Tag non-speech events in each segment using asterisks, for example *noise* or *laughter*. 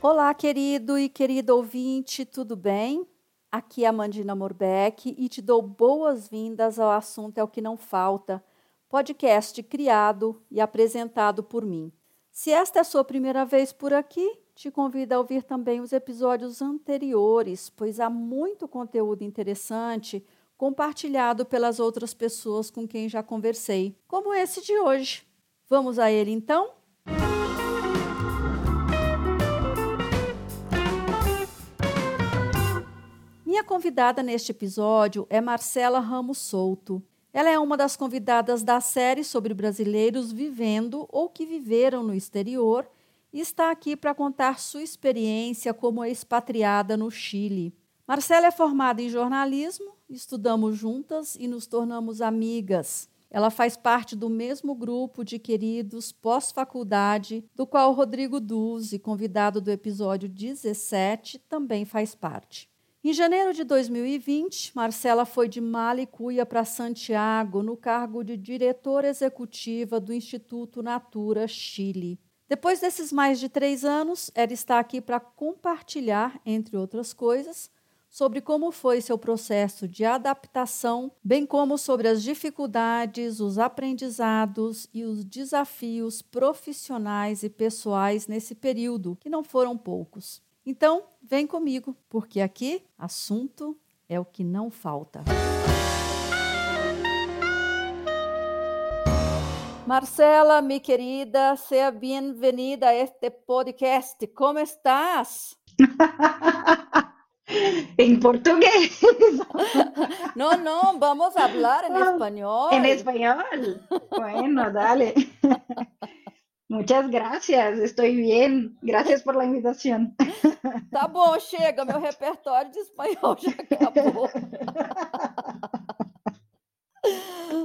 Olá, querido e querida ouvinte, tudo bem? Aqui é a Mandina Morbeck e te dou boas-vindas ao assunto É o que não falta, podcast criado e apresentado por mim. Se esta é a sua primeira vez por aqui, te convido a ouvir também os episódios anteriores, pois há muito conteúdo interessante compartilhado pelas outras pessoas com quem já conversei, como esse de hoje. Vamos a ele então? Minha convidada neste episódio é Marcela Ramos Souto. Ela é uma das convidadas da série sobre brasileiros vivendo ou que viveram no exterior e está aqui para contar sua experiência como expatriada no Chile. Marcela é formada em jornalismo, estudamos juntas e nos tornamos amigas. Ela faz parte do mesmo grupo de queridos pós-faculdade, do qual Rodrigo Duzzi, convidado do episódio 17, também faz parte. Em janeiro de 2020, Marcela foi de Malicuia para Santiago no cargo de diretora executiva do Instituto Natura Chile. Depois desses mais de três anos, ela está aqui para compartilhar, entre outras coisas, sobre como foi seu processo de adaptação, bem como sobre as dificuldades, os aprendizados e os desafios profissionais e pessoais nesse período, que não foram poucos. Então, vem comigo, porque aqui assunto é o que não falta. Marcela, minha querida, seja bem-vinda a este podcast. Como estás? *laughs* em português. No, no, vamos a hablar en español. En español. Bueno, dale. *laughs* Muchas gracias, estou bem. Gracias por la invitación. *laughs* Tá bom, chega, meu repertório de espanhol já acabou. *laughs*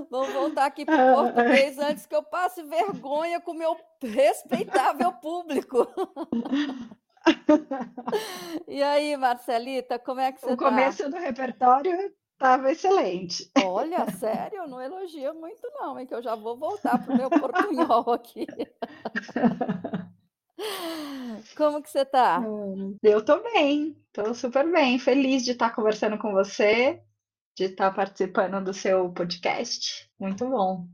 Vamos voltar aqui para o português antes que eu passe vergonha com o meu respeitável público. *laughs* E aí, Marcelita, como é que você está? O começo do repertório Estava excelente. Olha, sério, não elogia muito não, hein, que eu já vou voltar para o meu portunhol aqui. *laughs* Como que você está? Hum, eu estou bem, estou super bem, feliz de estar conversando com você, de estar participando do seu podcast. Muito bom.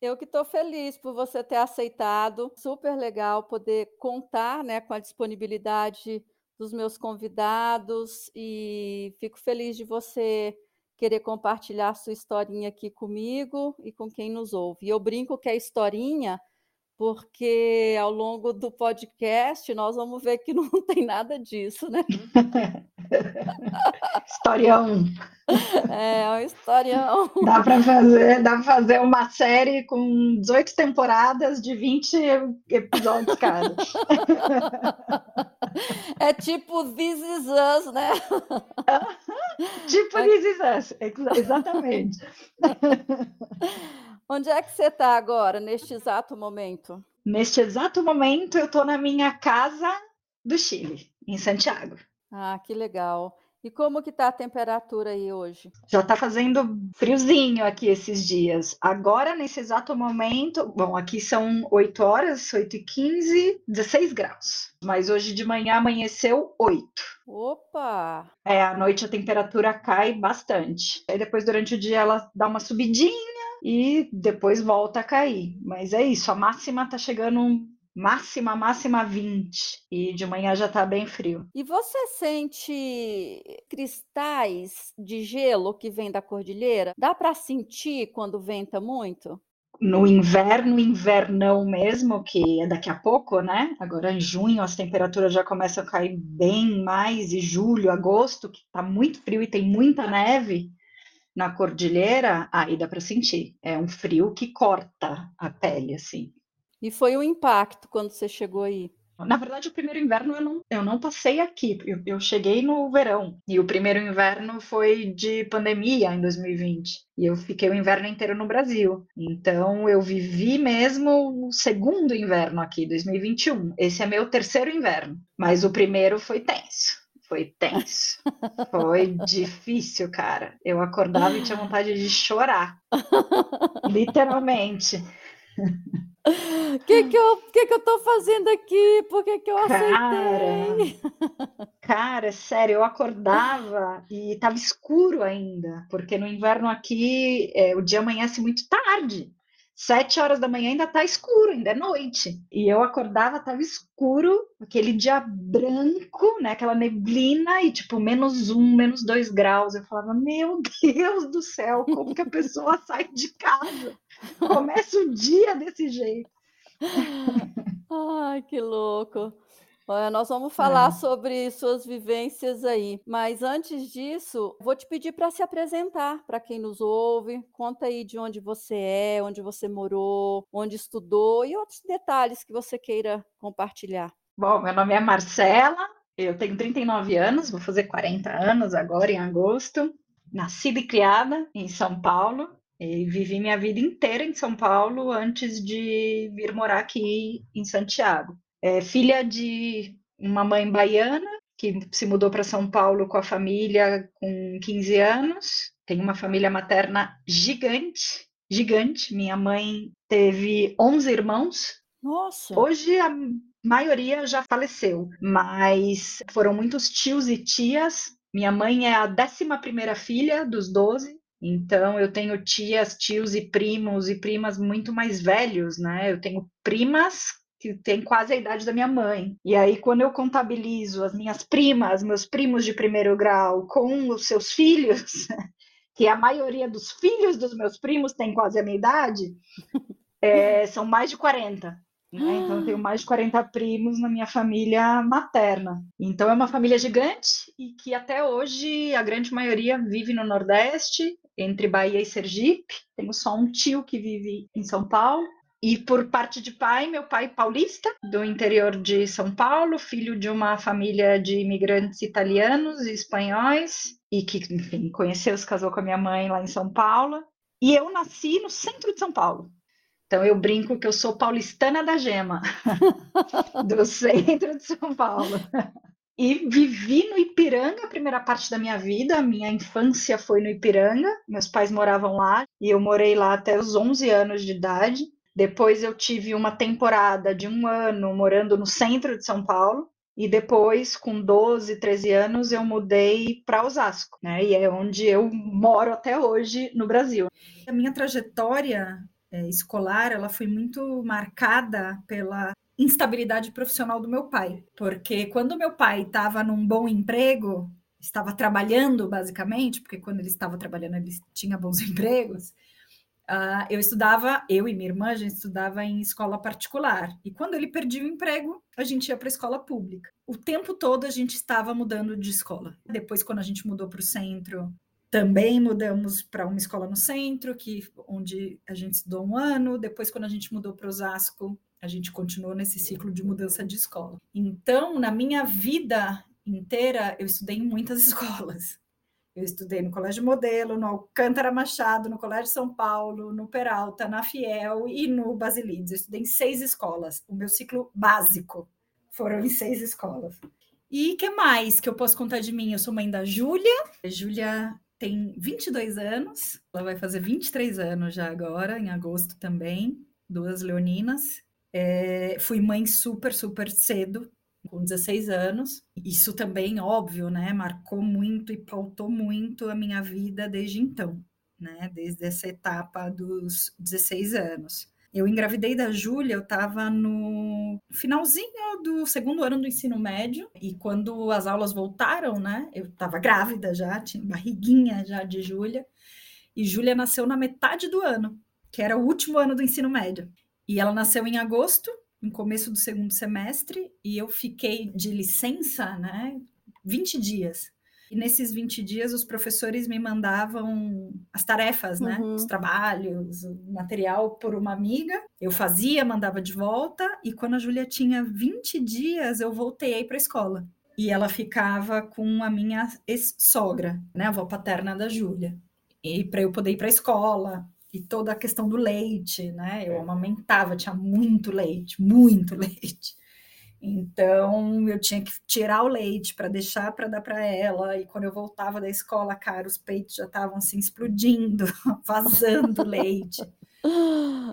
Eu que estou feliz por você ter aceitado, super legal poder contar, né, com a disponibilidade dos meus convidados e fico feliz de você querer compartilhar sua historinha aqui comigo e com quem nos ouve. E eu brinco que é historinha porque ao longo do podcast nós vamos ver que *laughs* não tem nada disso, né? *laughs* *laughs* Historião. É, é um historião. Dá para fazer, dá para fazer uma série com 18 temporadas de 20 episódios cada. *laughs* É tipo This Is Us, né? tipo This Is Us, exatamente. *laughs* Onde é que você está agora, neste exato momento? Neste exato momento, eu estou na minha casa do Chile, em Santiago. Ah, que legal. E como que tá a temperatura aí hoje? Já está fazendo friozinho aqui esses dias. Agora, nesse exato momento, bom, aqui são 8 horas, 8 e 15, 16 graus. Mas hoje de manhã amanheceu 8. Opa! É, à noite a temperatura cai bastante. Aí depois, durante o dia, ela dá uma subidinha e depois volta a cair. Mas é isso, a máxima tá chegando máxima, máxima 20 e de manhã já está bem frio. E você sente cristais de gelo que vem da cordilheira? Dá para sentir quando venta muito? No inverno, invernão mesmo, que é daqui a pouco, né? Agora em junho as temperaturas já começam a cair bem mais, e julho, agosto, que tá muito frio e tem muita neve na cordilheira, aí dá para sentir. É um frio que corta a pele, assim. E foi um impacto quando você chegou aí? Na verdade, o primeiro inverno eu não, eu não passei aqui. Eu, eu, cheguei no verão. E o primeiro inverno foi de pandemia em 2020. E eu fiquei o inverno inteiro no Brasil. Então, eu vivi mesmo o segundo inverno aqui, 2021. Esse é meu terceiro inverno. Mas o primeiro foi tenso. Foi tenso. *laughs* Foi difícil, cara. Eu acordava e tinha vontade de chorar. *laughs* Literalmente. O que que eu, que que eu tô fazendo aqui? Por que que eu aceitei? Cara, *laughs* cara, sério, eu acordava e tava escuro ainda, porque no inverno aqui é, o dia amanhece muito tarde. Sete horas da manhã ainda tá escuro, ainda é noite. E eu acordava, tava escuro, aquele dia branco, né? Aquela neblina e tipo menos um, menos dois graus. Eu falava, meu Deus do céu, como que a pessoa *laughs* sai de casa? Começa o dia desse jeito. Ai, *laughs* que louco. Olha, nós vamos falar é. sobre suas vivências aí, mas antes disso, vou te pedir para se apresentar para quem nos ouve. Conta aí de onde você é, onde você morou, onde estudou e outros detalhes que você queira compartilhar. Bom, meu nome é Marcela, eu tenho 39 anos, vou fazer 40 anos agora em agosto. Nascida e criada em São Paulo, e vivi minha vida inteira em São Paulo antes de vir morar aqui em Santiago. É filha de uma mãe baiana que se mudou para São Paulo com a família com 15 anos. Tem uma família materna gigante, gigante. Minha mãe teve 11 irmãos. Nossa! Hoje a maioria já faleceu, mas foram muitos tios e tias. Minha mãe é a 11 primeira filha dos 12, então, eu tenho tias, tios e primos e primas muito mais velhos, né? Eu tenho primas que têm quase a idade da minha mãe. E aí, quando eu contabilizo as minhas primas, meus primos de primeiro grau com os seus filhos, *laughs* que a maioria dos filhos dos meus primos tem quase a minha idade, é, *laughs* são mais de 40. Né? Então, eu tenho mais de 40 primos na minha família materna. Então, é uma família gigante e que até hoje a grande maioria vive no Nordeste, entre Bahia e Sergipe. Tenho só um tio que vive em São Paulo. E por parte de pai, meu pai paulista, do interior de São Paulo, filho de uma família de imigrantes italianos e espanhóis, e que, enfim, conheceu, se casou com a minha mãe lá em São Paulo. E eu nasci no centro de São Paulo, então eu brinco que eu sou paulistana da gema, *laughs* do centro de São Paulo. E vivi no Ipiranga a primeira parte da minha vida, minha infância foi no Ipiranga, meus pais moravam lá e eu morei lá até os 11 anos de idade. Depois eu tive uma temporada de um ano morando no centro de São Paulo, e depois, com 12, 13 anos, eu mudei para Osasco, né? E é onde eu moro até hoje no Brasil. A minha trajetória é, escolar, ela foi muito marcada pela instabilidade profissional do meu pai, porque quando meu pai estava num bom emprego, estava trabalhando basicamente, porque quando ele estava trabalhando ele tinha bons *laughs* empregos. Uh, eu estudava, eu e minha irmã, a gente estudava em escola particular. E quando ele perdia o emprego, a gente ia para a escola pública. O tempo todo a gente estava mudando de escola. Depois, quando a gente mudou para o centro, também mudamos para uma escola no centro, que onde a gente estudou um ano. Depois, quando a gente mudou para Osasco, a gente continuou nesse ciclo de mudança de escola. Então, na minha vida inteira, eu estudei em muitas *laughs* escolas. Eu estudei no Colégio Modelo, no Alcântara Machado, no Colégio São Paulo, no Peralta, na Fiel e no Basilides. Eu estudei em seis escolas. O meu ciclo básico foram em seis escolas. E que mais que eu posso contar de mim? Eu sou mãe da Júlia. Júlia tem 22 anos, ela vai fazer 23 anos já agora, em agosto também, duas leoninas. É, fui mãe super, super cedo, com 16 anos. Isso também, óbvio, né, marcou muito e pautou muito a minha vida desde então, né, desde essa etapa dos 16 anos. Eu engravidei da Júlia, eu estava no finalzinho do segundo ano do ensino médio, e quando as aulas voltaram, né, eu estava grávida já, tinha barriguinha já de Júlia, e Júlia nasceu na metade do ano, que era o último ano do ensino médio. E ela nasceu em agosto, no começo do segundo semestre, e eu fiquei de licença, né, 20 dias. E nesses 20 dias, os professores me mandavam as tarefas, né? Uhum. Os trabalhos, o material por uma amiga. Eu fazia, mandava de volta. E quando a Júlia tinha 20 dias, eu voltei para a escola. E ela ficava com a minha ex-sogra, né? A avó paterna da Júlia. E para eu poder ir para a escola, e toda a questão do leite, né? Eu amamentava, tinha muito leite, muito *laughs* leite. Então eu tinha que tirar o leite para deixar para dar para ela. E quando eu voltava da escola, cara, os peitos já estavam assim explodindo, *laughs* vazando leite.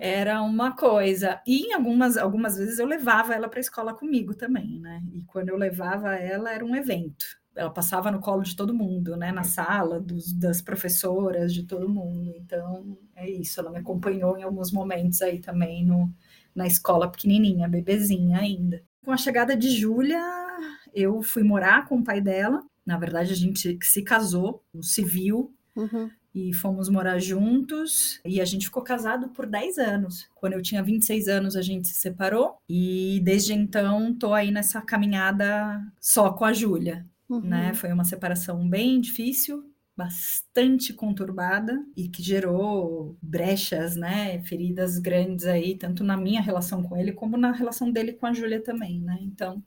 Era uma coisa. E em algumas, algumas vezes eu levava ela para a escola comigo também, né? E quando eu levava ela, era um evento. Ela passava no colo de todo mundo, né? Na sala, dos, das professoras, de todo mundo. Então, é isso. Ela me acompanhou em alguns momentos aí também no, na escola pequenininha, bebezinha ainda. Com a chegada de Júlia, eu fui morar com o pai dela. Na verdade, a gente se casou, no civil, uhum. e fomos morar juntos. E a gente ficou casado por 10 anos. Quando eu tinha 26 anos, a gente se separou. E desde então, tô aí nessa caminhada só com a Júlia. Uhum. Né? Foi uma separação bem difícil, bastante conturbada e que gerou brechas, né, feridas grandes aí, tanto na minha relação com ele como na relação dele com a Júlia também, né? Então,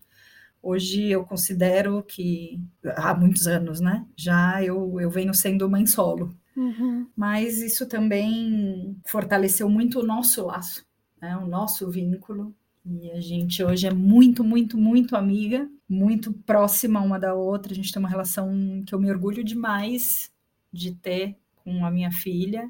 hoje eu considero que há muitos anos, né, já eu, eu venho sendo mãe solo. Uhum. Mas isso também fortaleceu muito o nosso laço, né, o nosso vínculo. E a gente hoje é muito, muito, muito amiga muito próxima uma da outra. A gente tem uma relação que eu me orgulho demais de ter com a minha filha,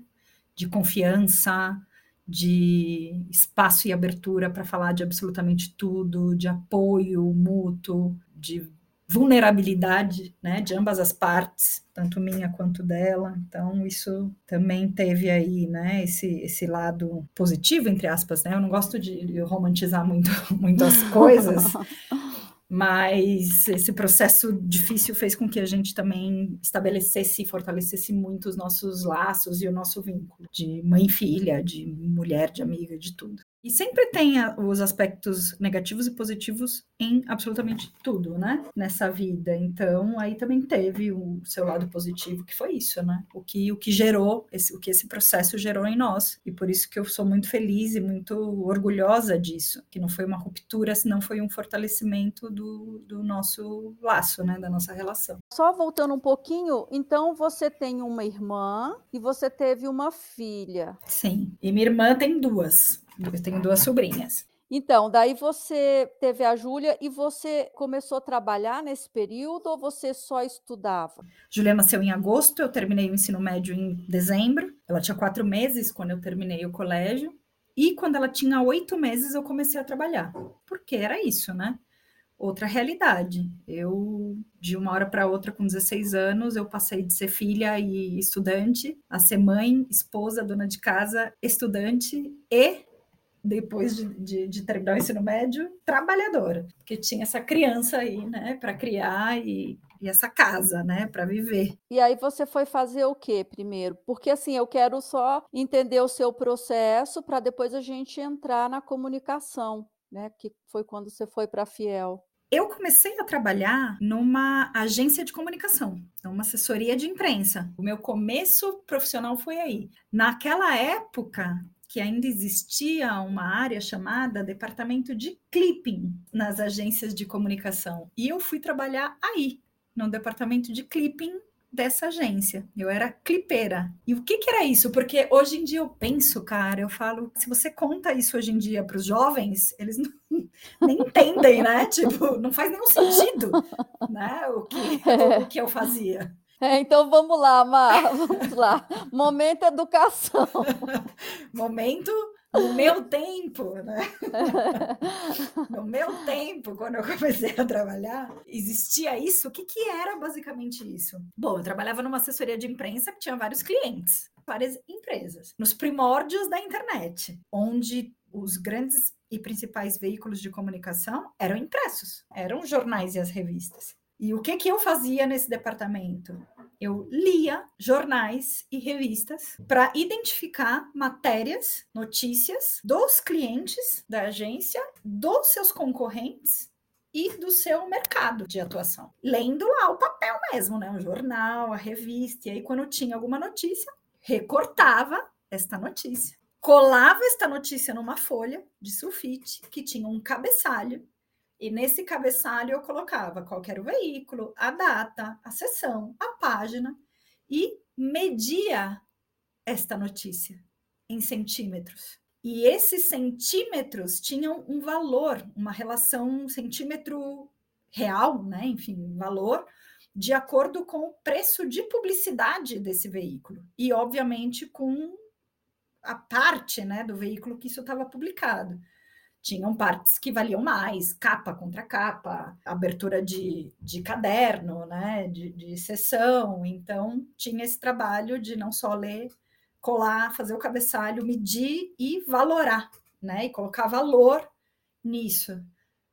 de confiança, de espaço e abertura para falar de absolutamente tudo, de apoio mútuo, de vulnerabilidade, né, de ambas as partes, tanto minha quanto dela. Então isso também teve aí, né, esse esse lado positivo entre aspas, né? Eu não gosto de romantizar muito *laughs* muito as coisas, *laughs* mas esse processo difícil fez com que a gente também estabelecesse e fortalecesse muito os nossos laços e o nosso vínculo de mãe e filha, de mulher, de amiga, de tudo. E sempre tem os aspectos negativos e positivos em absolutamente tudo, né? Nessa vida. Então, aí também teve o seu lado positivo, que foi isso, né? O que, o que gerou, esse, o que esse processo gerou em nós. E por isso que eu sou muito feliz e muito orgulhosa disso, que não foi uma ruptura, senão foi um fortalecimento do, do nosso laço, né? Da nossa relação. Só voltando um pouquinho, então você tem uma irmã e você teve uma filha. Sim, e minha irmã tem duas. Eu tenho duas sobrinhas. Então, daí você teve a Júlia e você começou a trabalhar nesse período ou você só estudava? Júlia nasceu em agosto, eu terminei o ensino médio em dezembro. Ela tinha quatro meses quando eu terminei o colégio. E quando ela tinha oito meses, eu comecei a trabalhar. Porque era isso, né? Outra realidade. Eu, de uma hora para outra, com 16 anos, eu passei de ser filha e estudante a ser mãe, esposa, dona de casa, estudante e depois de, de, de, terminar o ensino médio, trabalhadora, porque tinha essa criança aí, né, para criar e, e, essa casa, né, para viver. E aí você foi fazer o que primeiro? Porque assim, eu quero só entender o seu processo para depois a gente entrar na comunicação, né, que foi quando você foi para a Fiel. Eu comecei a trabalhar numa agência de comunicação, uma assessoria de imprensa. O meu começo profissional foi aí. Naquela época, que ainda existia uma área chamada departamento de clipping nas agências de comunicação. E eu fui trabalhar aí, no departamento de clipping dessa agência. Eu era clipeira. E o que, que era isso? Porque hoje em dia eu penso, cara, eu falo, se você conta isso hoje em dia para os jovens, eles não, *laughs* nem entendem, né? Tipo, não faz nenhum sentido, né? O que, o, *laughs* o que eu fazia. É, então vamos lá, Mar, *laughs* vamos lá. Momento educação. *laughs* Momento no meu tempo, né? *laughs* no meu tempo, quando eu comecei a trabalhar, existia isso? O que, que era basicamente isso? Bom, eu trabalhava numa assessoria de imprensa que tinha vários clientes, várias empresas, nos primórdios da internet, onde os grandes e principais veículos de comunicação eram impressos, eram jornais e as revistas. E o que, que eu fazia nesse departamento? Eu lia jornais e revistas para identificar matérias, notícias dos clientes da agência, dos seus concorrentes e do seu mercado de atuação. Lendo lá o papel mesmo, né? O jornal, a revista. E aí, quando tinha alguma notícia, recortava esta notícia. Colava esta notícia numa folha de sulfite que tinha um cabeçalho e nesse cabeçalho eu colocava qual era o veículo, a data, a sessão, a página e media esta notícia em centímetros. E esses centímetros tinham um valor, uma relação centímetro real, né? Enfim, valor de acordo com o preço de publicidade desse veículo e, obviamente, com a parte né, do veículo que isso estava publicado. Tinham partes que valiam mais, capa contra capa, abertura de, de caderno, né, de, de sessão. Então, tinha esse trabalho de não só ler, colar, fazer o cabeçalho, medir e valorar, né, e colocar valor nisso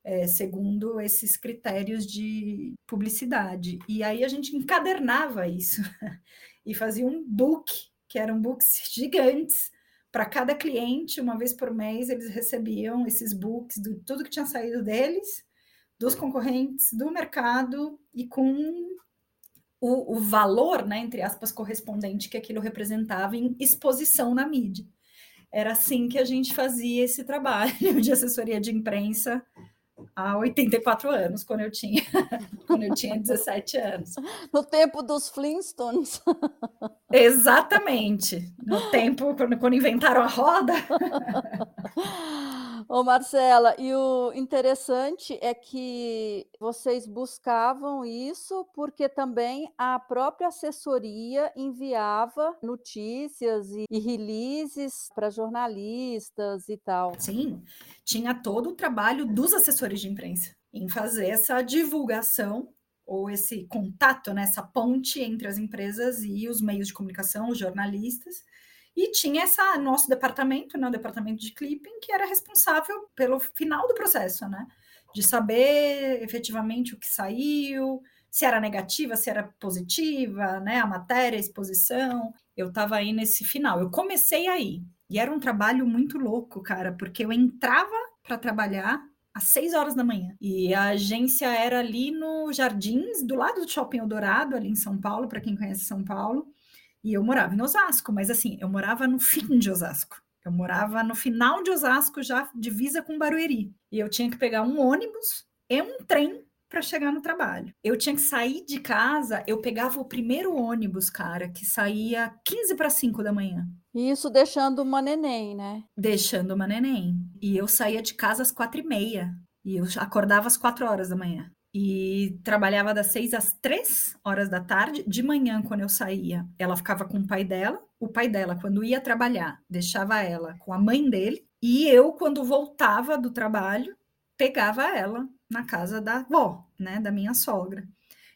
é, segundo esses critérios de publicidade. E aí a gente encadernava isso *laughs* e fazia um book, que eram books gigantes, para cada cliente, uma vez por mês, eles recebiam esses books de tudo que tinha saído deles, dos concorrentes, do mercado e com o, o, valor, né, entre aspas, correspondente que aquilo representava em exposição na mídia. Era assim que a gente fazia esse trabalho *laughs* de assessoria de imprensa há 84 anos, quando eu tinha, *laughs* quando eu tinha 17 anos. No tempo dos Flintstones. *laughs* Exatamente. No tempo, quando, quando inventaram a roda. *laughs* Ô Marcela, e o interessante é que vocês buscavam isso porque também a própria assessoria enviava notícias e, e releases para jornalistas e tal. Sim, tinha todo o trabalho dos assessores de imprensa em fazer essa divulgação ou esse contato, né, essa ponte entre as empresas e os meios de comunicação, os jornalistas, e tinha essa nosso departamento, né, o departamento de clipping, que era responsável pelo final do processo, né? De saber efetivamente o que saiu, se era negativa, se era positiva, né? A matéria, a exposição. Eu estava aí nesse final. Eu comecei aí. E era um trabalho muito louco, cara, porque eu entrava para trabalhar às seis horas da manhã. E a agência era ali no Jardins, do lado do Shopping Eldorado, ali em São Paulo, para quem conhece São Paulo. E eu morava em Osasco, mas assim, eu morava no fim de Osasco. Eu morava no final de Osasco, já divisa com Barueri. E eu tinha que pegar um ônibus e um trem para chegar no trabalho. Eu tinha que sair de casa, eu pegava o primeiro ônibus, cara, que saía 15 para 5 da manhã. Isso deixando uma neném, né? Deixando uma neném. E eu saía de casa às quatro e meia. E eu acordava às quatro horas da manhã e trabalhava das seis às três horas da tarde. De manhã, quando eu saía, ela ficava com o pai dela. O pai dela, quando ia trabalhar, deixava ela com a mãe dele. E eu, quando voltava do trabalho, pegava ela na casa da avó, né, da minha sogra.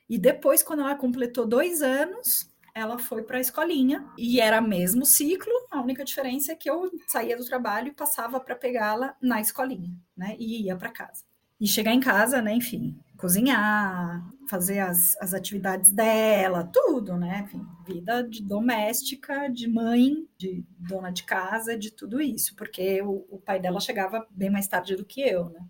E depois, quando ela completou dois anos, ela foi para a escolinha e era mesmo ciclo. A única diferença é que eu saía do trabalho e passava para pegá-la na escolinha, né, e ia para casa. E chegar em casa, né, enfim, cozinhar, fazer as, as atividades dela, tudo, né? Enfim, vida de doméstica, de mãe, de dona de casa, de tudo isso, porque o, o pai dela chegava bem mais tarde do que eu, né?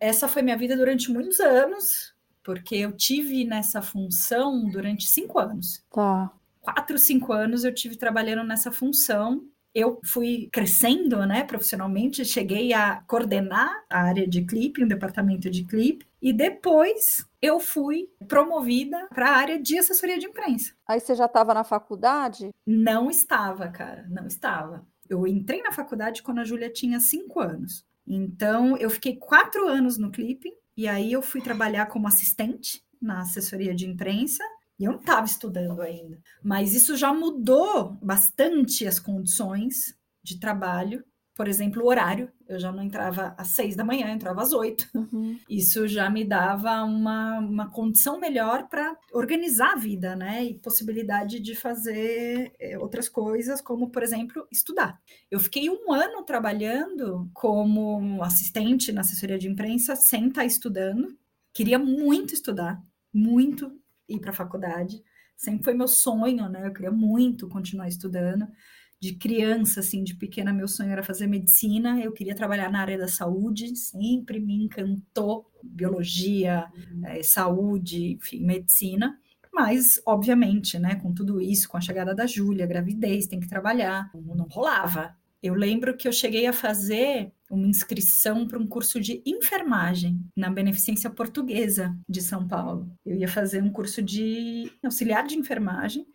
Essa foi minha vida durante muitos anos, porque eu tive nessa função durante cinco anos. Tá. Quatro, cinco anos eu tive trabalhando nessa função eu fui crescendo, né, profissionalmente, cheguei a coordenar a área de clipe, um departamento de clipe, e depois eu fui promovida para a área de assessoria de imprensa. Aí você já estava na faculdade? Não estava, cara, não estava. Eu entrei na faculdade quando a Júlia tinha cinco anos. Então, eu fiquei quatro anos no clipe, e aí eu fui trabalhar como assistente na assessoria de imprensa, e eu não estava estudando ainda. Mas isso já mudou bastante as condições de trabalho. Por exemplo, o horário. Eu já não entrava às seis da manhã, entrava às oito. Uhum. *laughs* Isso já me dava uma, uma condição melhor para organizar a vida, né? E possibilidade de fazer é, outras coisas, como, por exemplo, estudar. Eu fiquei um ano trabalhando como assistente na assessoria de imprensa, sem estar estudando. Queria muito estudar, muito ir para a faculdade. Sempre foi meu sonho, né? Eu queria muito continuar estudando. De criança, assim, de pequena, meu sonho era fazer medicina. Eu queria trabalhar na área da saúde, sempre me encantou biologia, uhum. é, saúde, enfim, medicina. Mas, obviamente, né, com tudo isso, com a chegada da Júlia, gravidez, tem que trabalhar, não rolava. Eu lembro que eu cheguei a fazer uma inscrição para um curso de enfermagem na Beneficência Portuguesa de São Paulo. Eu ia fazer um curso de auxiliar de enfermagem.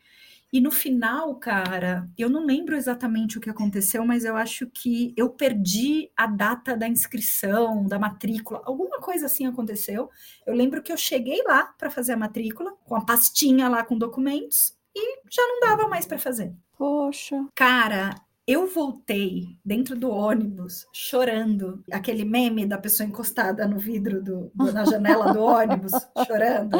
E no final, cara, eu não lembro exatamente o que aconteceu, mas eu acho que eu perdi a data da inscrição, da matrícula, alguma coisa assim aconteceu. Eu lembro que eu cheguei lá para fazer a matrícula, com a pastinha lá com documentos, e já não dava mais para fazer. Poxa. Cara, Eu voltei dentro do ônibus chorando, aquele meme da pessoa encostada no vidro do, do na janela do ônibus *laughs* chorando.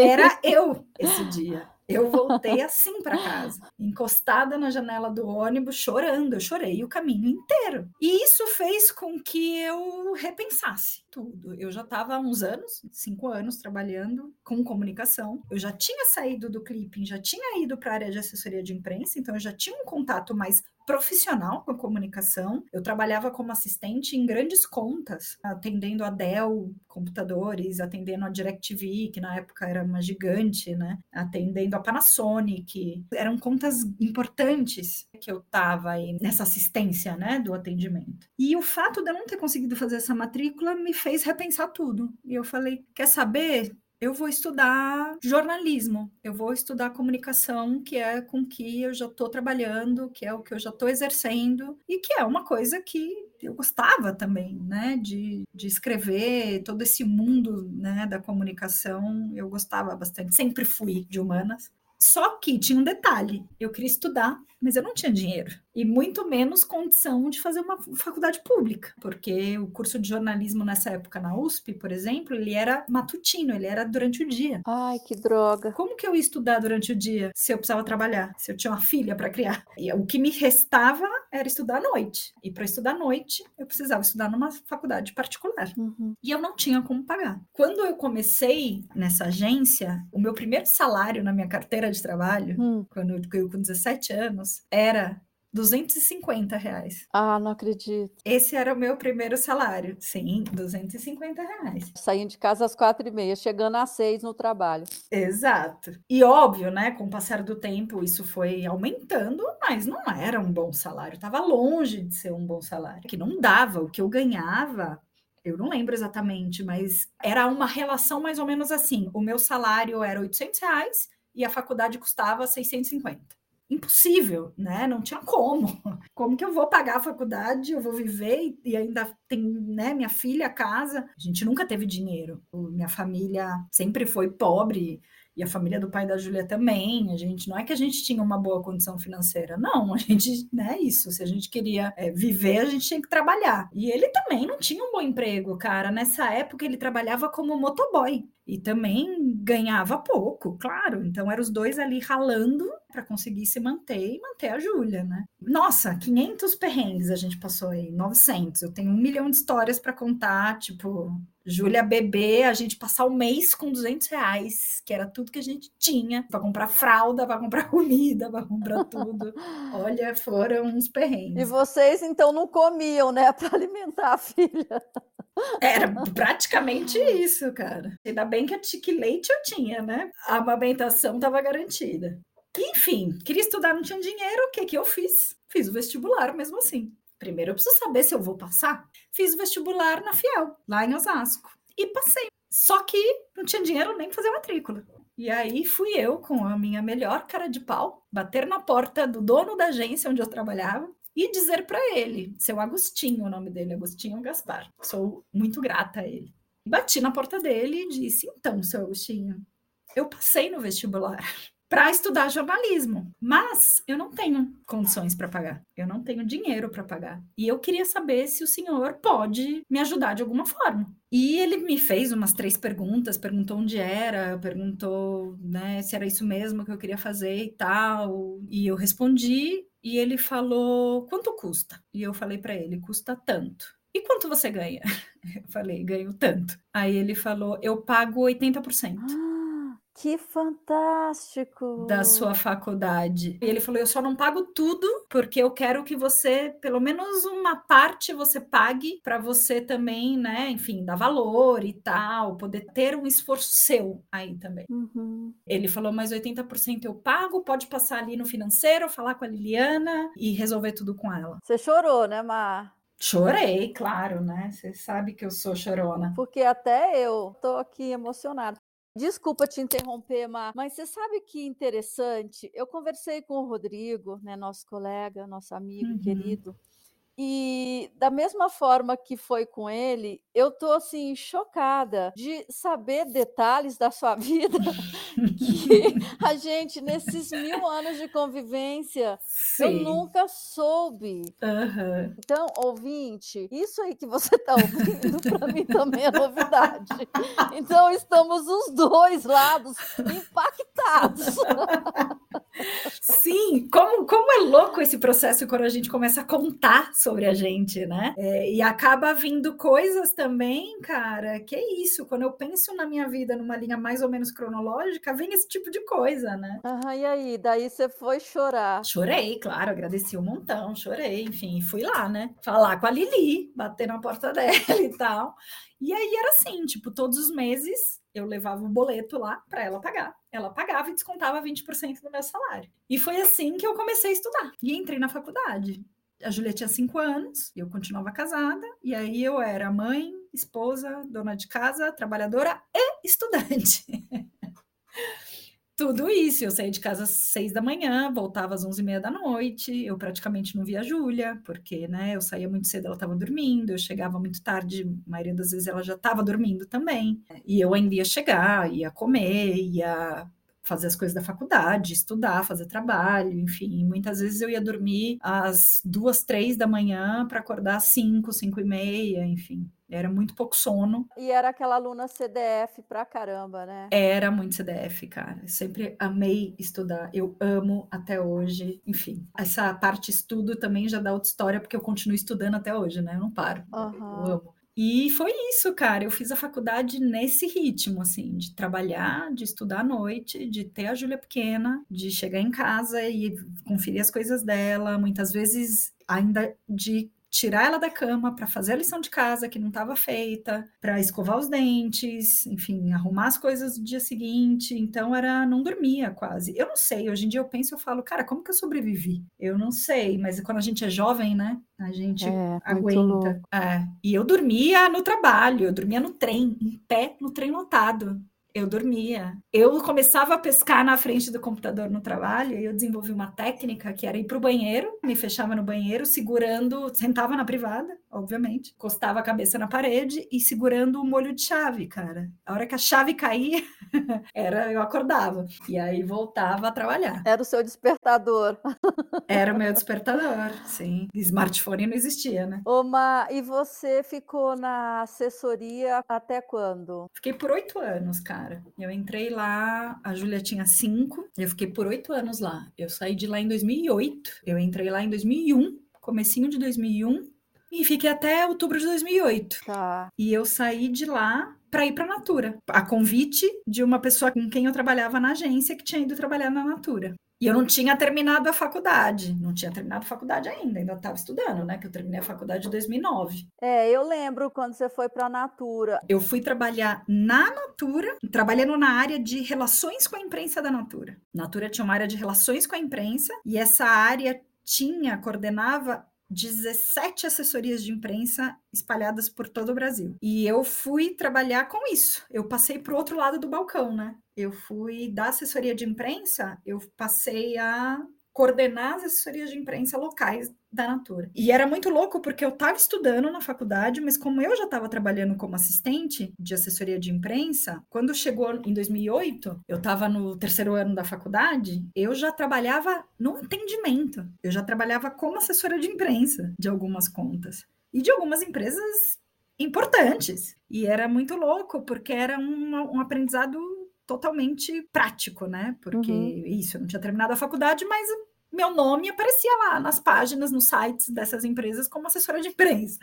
Era eu esse dia. Eu voltei assim para casa, encostada na janela do ônibus, chorando. Eu chorei o caminho inteiro. E isso fez com que eu repensasse tudo. Eu já estava há uns anos, cinco anos, trabalhando com comunicação. Eu já tinha saído do clipping, já tinha ido para a área de assessoria de imprensa, então eu já tinha um contato mais profissional com comunicação. Eu trabalhava como assistente em grandes contas, atendendo a Dell computadores, atendendo a DirecTV, que na época era uma gigante, né? Atendendo a Panasonic. Eram contas importantes que eu estava aí nessa assistência, né, do atendimento. E o fato de eu não ter conseguido fazer essa matrícula me fez repensar tudo. E eu falei, quer saber? Eu vou estudar jornalismo, eu vou estudar comunicação, que é com que eu já estou trabalhando, que é o que eu já estou exercendo, e que é uma coisa que eu gostava também, né, de, de escrever todo esse mundo, né, da comunicação, eu gostava bastante, sempre fui de humanas. Só que tinha um detalhe, eu queria estudar, mas eu não tinha dinheiro e muito menos condição de fazer uma faculdade pública, porque o curso de jornalismo nessa época na USP, por exemplo, ele era matutino, ele era durante o dia. Ai, que droga. Como que eu ia estudar durante o dia se eu precisava trabalhar, se eu tinha uma filha para criar? E o que me restava era estudar à noite. E para estudar à noite, eu precisava estudar numa faculdade particular. Uhum. E eu não tinha como pagar. Quando eu comecei nessa agência, o meu primeiro salário na minha carteira de trabalho, hum. quando eu com 17 anos, era 250 reais. Ah, não acredito. Esse era o meu primeiro salário. Sim, 250 reais. Saindo de casa às quatro e meia, chegando às seis no trabalho. Exato. E óbvio, né? Com o passar do tempo, isso foi aumentando, mas não era um bom salário. Estava longe de ser um bom salário. Que não dava. O que eu ganhava eu não lembro exatamente, mas era uma relação mais ou menos assim. O meu salário era 800 reais e a faculdade custava 650 impossível, né? Não tinha como. *laughs* Como que eu vou pagar a faculdade? Eu vou viver e ainda tem, né, minha filha, casa. A gente nunca teve dinheiro. Minha família sempre foi pobre e a família do pai da Júlia também. A gente não é que a gente tinha uma boa condição financeira, não. A gente, né, isso. Se a gente queria é, viver, a gente tinha que trabalhar. E ele também não tinha um bom emprego, cara. Nessa época ele trabalhava como motoboy e também ganhava pouco, claro. Então eram os dois ali ralando para conseguir se manter e manter a Júlia, né? Nossa, 500 perrengues a gente passou aí, 900. Eu tenho um milhão de histórias para contar, tipo, Júlia bebê, a gente passar o mês com 200 reais, que era tudo que a gente tinha, para comprar fralda, para comprar *laughs* comida, para comprar tudo. Olha, foram uns perrengues. E vocês então não comiam, né, *laughs* para alimentar a filha? Era praticamente isso, cara. Ainda bem que a tique leite eu tinha, né? A amamentação estava garantida. Enfim, queria estudar, não tinha dinheiro, o que que eu fiz? Fiz o vestibular mesmo assim. Primeiro eu preciso saber se eu vou passar. Fiz o vestibular na Fiel, lá em Osasco. E passei. Só que não tinha dinheiro nem para fazer matrícula. E aí fui eu, com a minha melhor cara de pau, bater na porta do dono da agência onde eu trabalhava e dizer para ele, seu Agostinho, o nome dele, Agostinho Gaspar. Sou muito grata a ele. Bati na porta dele e disse: Então, seu Agostinho, eu passei no vestibular para estudar jornalismo, mas eu não tenho condições para pagar, eu não tenho dinheiro para pagar. E eu queria saber se o senhor pode me ajudar de alguma forma. E ele me fez umas três perguntas, perguntou onde era, perguntou né, se era isso mesmo que eu queria fazer e tal. E eu respondi e ele falou: quanto custa? E eu falei para ele: custa tanto. E quanto você ganha? *laughs* Eu falei: ganho tanto. Aí ele falou: eu pago 80%. Ah. Que fantástico! Da sua faculdade. E ele falou: Eu só não pago tudo, porque eu quero que você, pelo menos uma parte, você pague para você também, né? Enfim, dar valor e tal, poder ter um esforço seu aí também. Uhum. Ele falou: Mas 80% eu pago, pode passar ali no financeiro, falar com a Liliana e resolver tudo com ela. Você chorou, né, Mar? Chorei, claro, né? Você sabe que eu sou chorona. Porque até eu tô aqui emocionada. Desculpa te interromper, Mar, mas você sabe que interessante? Eu conversei com o Rodrigo, né, nosso colega, nosso amigo uhum. querido, E da mesma forma que foi com ele, eu tô assim chocada de saber detalhes da sua *laughs* vida que *laughs* a gente nesses mil anos de convivência Sim. eu nunca soube. Uhum. Então, ouvinte, isso aí que você está ouvindo para mim também é novidade. Então estamos os dois lados impactados. Sim, como, como é louco esse processo quando a gente começa a contar sobre a gente, né? É, e acaba vindo coisas também, cara, que é isso. Quando eu penso na minha vida numa linha mais ou menos cronológica, vem esse tipo de coisa, né? Uhum, e aí, daí você foi chorar? Chorei, claro, agradeci um montão, chorei, enfim, fui lá, né? Falar com a Lili, bater na porta *laughs* dela e tal. E aí era assim, tipo, todos os meses eu levava o boleto lá para ela pagar. Ela pagava e descontava 20% do meu salário. E foi assim que eu comecei a estudar. E entrei na faculdade. A Julia tinha cinco anos, eu continuava casada, e aí eu era mãe, esposa, dona de casa, trabalhadora e estudante. *laughs* Tudo isso. Eu saía de casa às seis da manhã, voltava às onze e meia da noite. Eu praticamente não via a Júlia, porque né, eu saía muito cedo, ela estava dormindo. Eu chegava muito tarde, a maioria das vezes ela já estava dormindo também. E eu ainda ia chegar, ia comer, ia fazer as coisas da faculdade, estudar, fazer trabalho, enfim. Muitas vezes eu ia dormir às duas, três da manhã para acordar às cinco, cinco e meia, enfim. Era muito pouco sono. E era aquela aluna CDF pra caramba, né? Era muito CDF, cara. Eu sempre amei estudar. Eu amo até hoje. Enfim, essa parte estudo também já dá outra história, porque eu continuo estudando até hoje, né? Eu não paro. Uhum. Eu amo. E foi isso, cara. Eu fiz a faculdade nesse ritmo, assim, de trabalhar, de estudar à noite, de ter a Júlia pequena, de chegar em casa e conferir as coisas dela, muitas vezes ainda de tirar ela da cama para fazer a lição de casa que não estava feita, para escovar os dentes, enfim, arrumar as coisas do dia seguinte. Então era não dormia quase. Eu não sei, hoje em dia eu penso, eu falo, cara, como que eu sobrevivi? Eu não sei, mas quando a gente é jovem, né? A gente É, aguenta. É. E eu dormia no trabalho, eu dormia no trem, em pé no trem lotado. Eu dormia. Eu começava a pescar na frente do computador no trabalho e eu desenvolvi uma técnica que era ir para o banheiro, me fechava no banheiro, segurando, sentava na privada, obviamente, encostava a cabeça na parede e segurando o molho de chave, cara. A hora que a chave caía, *laughs* era eu acordava e aí voltava a trabalhar. Era o seu despertador. *laughs* Era o meu despertador, sim. Smartphone não existia, né? Oma, e você ficou na assessoria até quando? Fiquei por oito anos, cara. Eu entrei lá, a Júlia tinha cinco, eu fiquei por oito anos lá. Eu saí de lá em 2008, eu entrei lá em 2001, comecinho de 2001, e fiquei até outubro de 2008. Tá. E eu saí de lá para ir para Natura, a convite de uma pessoa com quem eu trabalhava na agência que tinha ido trabalhar na Natura. E eu não tinha terminado a faculdade, não tinha terminado a faculdade ainda, ainda estava estudando, né? Que eu terminei a faculdade em 2009. É, eu lembro quando você foi para a Natura. Eu fui trabalhar na Natura, trabalhando na área de relações com a imprensa da Natura. Natura tinha uma área de relações com a imprensa e essa área tinha, coordenava 17 assessorias de imprensa espalhadas por todo o Brasil. E eu fui trabalhar com isso. Eu passei para o outro lado do balcão, né? Eu fui da assessoria de imprensa, eu passei a coordenar as assessorias de imprensa locais da Natura. E era muito louco porque eu estava estudando na faculdade, mas como eu já estava trabalhando como assistente de assessoria de imprensa, quando chegou em 2008, eu estava no terceiro ano da faculdade, eu já trabalhava no atendimento. Eu já trabalhava como assessora de imprensa de algumas contas e de algumas empresas importantes. E era muito louco porque era um, um aprendizado totalmente prático, né? Porque Uhum. isso, eu não tinha terminado a faculdade, mas meu nome aparecia lá nas páginas, nos sites dessas empresas como assessora de imprensa.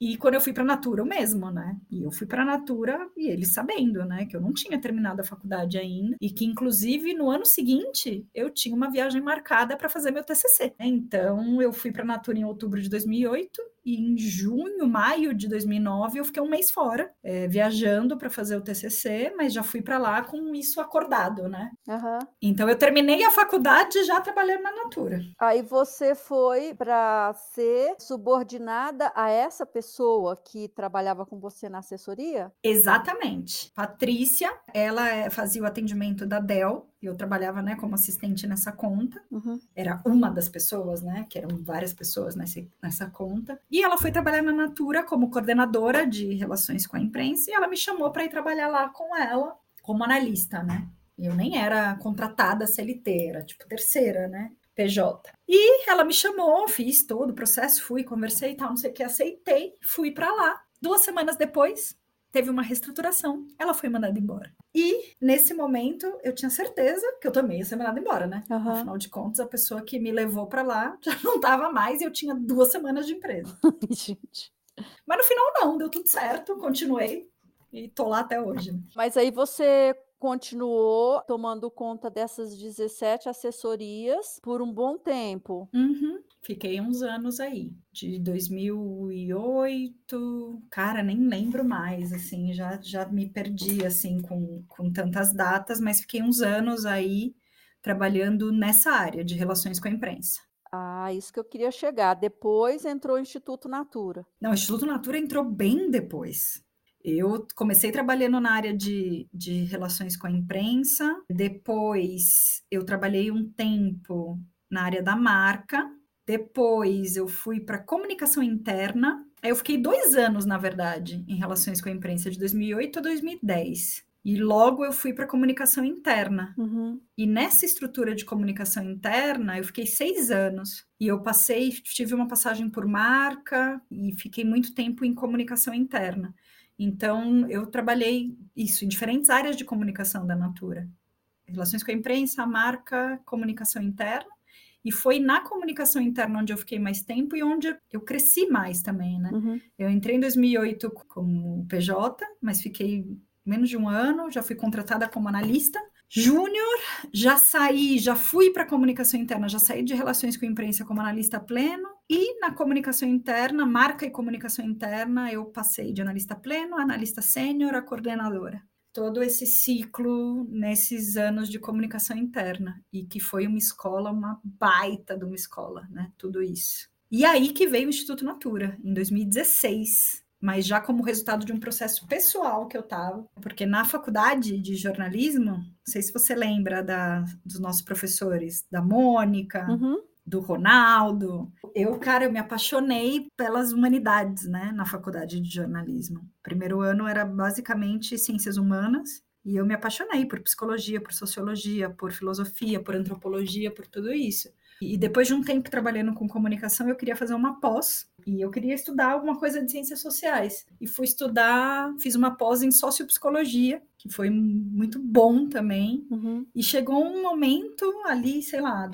E quando eu fui para a Natura, o mesmo, né? E eu fui para a Natura e eles sabendo, né, que eu não tinha terminado a faculdade ainda e que inclusive no ano seguinte eu tinha uma viagem marcada para fazer meu TCC. Então eu fui para a Natura em outubro de 2008 e em junho, maio de 2009 eu fiquei um mês fora, eh, viajando para fazer o TCC, mas já fui para lá com isso acordado, né? Aham. Então eu terminei a faculdade já trabalhando na Natura. Aí você foi para ser subordinada a essa pessoa que trabalhava com você na assessoria? Exatamente. Patrícia, ela eh, fazia o atendimento da Dell Eu trabalhava, né, como assistente nessa conta. Uhum. Era uma das pessoas, né, que eram várias pessoas nessa, nessa conta. E ela foi trabalhar na Natura como coordenadora de relações com a imprensa e ela me chamou para ir trabalhar lá com ela como analista, né? Eu nem era contratada CLT, era tipo terceira, né? PJ. E ela me chamou, fiz todo o processo, fui, conversei e tal, não sei o que, aceitei, fui para lá. Duas semanas depois, teve uma reestruturação, ela foi mandada embora. E nesse momento eu tinha certeza que eu também ia ser mandada embora, né? Uhum. Afinal de contas, a pessoa que me levou para lá *laughs* já não estava mais e eu tinha duas semanas de empresa. *laughs* Gente. Mas no final não, deu tudo certo, continuei e tô lá até hoje. né? Mas aí você continuou tomando conta dessas 17 assessorias por um bom tempo. Uhum. Fiquei uns anos aí, de 2008, cara, nem lembro mais, assim, já, já me perdi, assim, com, com tantas datas, mas fiquei uns anos aí trabalhando nessa área de relações com a imprensa. Ah, isso que eu queria chegar. Depois entrou o Instituto Natura. Não, o Instituto Natura entrou bem depois. Eu comecei trabalhando na área de, de relações com a imprensa, depois eu trabalhei um tempo na área da marca, depois eu fui para comunicação interna, aí eu fiquei dois anos, na verdade, em relações com a imprensa, de 2008 a 2010. E logo eu fui para comunicação interna. Uhum. E nessa estrutura de comunicação interna, eu fiquei seis anos. E eu passei, tive uma passagem por marca e fiquei muito tempo em comunicação interna. Então, eu trabalhei isso em diferentes áreas de comunicação da Natura. Relações com a imprensa, marca, comunicação interna. E foi na comunicação interna onde eu fiquei mais tempo e onde eu cresci mais também, né? Uhum. Eu entrei em 2008 como PJ, mas fiquei menos de um ano, já fui contratada como analista. Júnior, já saí, já fui para comunicação interna, já saí de relações com a imprensa como analista pleno. E na comunicação interna, marca e comunicação interna, eu passei de analista pleno, analista sênior, a coordenadora. Todo esse ciclo nesses anos de comunicação interna, e que foi uma escola, uma baita de uma escola, né? Tudo isso. E aí que veio o Instituto Natura, em 2016, mas já como resultado de um processo pessoal que eu estava, porque na faculdade de jornalismo, não sei se você lembra da, dos nossos professores, da Mônica, Uhum. Do Ronaldo. Eu, cara, eu me apaixonei pelas humanidades, né, na faculdade de jornalismo. Primeiro ano era basicamente ciências humanas. E eu me apaixonei por psicologia, por sociologia, por filosofia, por antropologia, por tudo isso. E depois de um tempo trabalhando com comunicação, eu queria fazer uma pós e eu queria estudar alguma coisa de ciências sociais. E fui estudar, fiz uma pós em sociopsicologia, que foi muito bom também. Uhum. E chegou um momento ali, sei lá,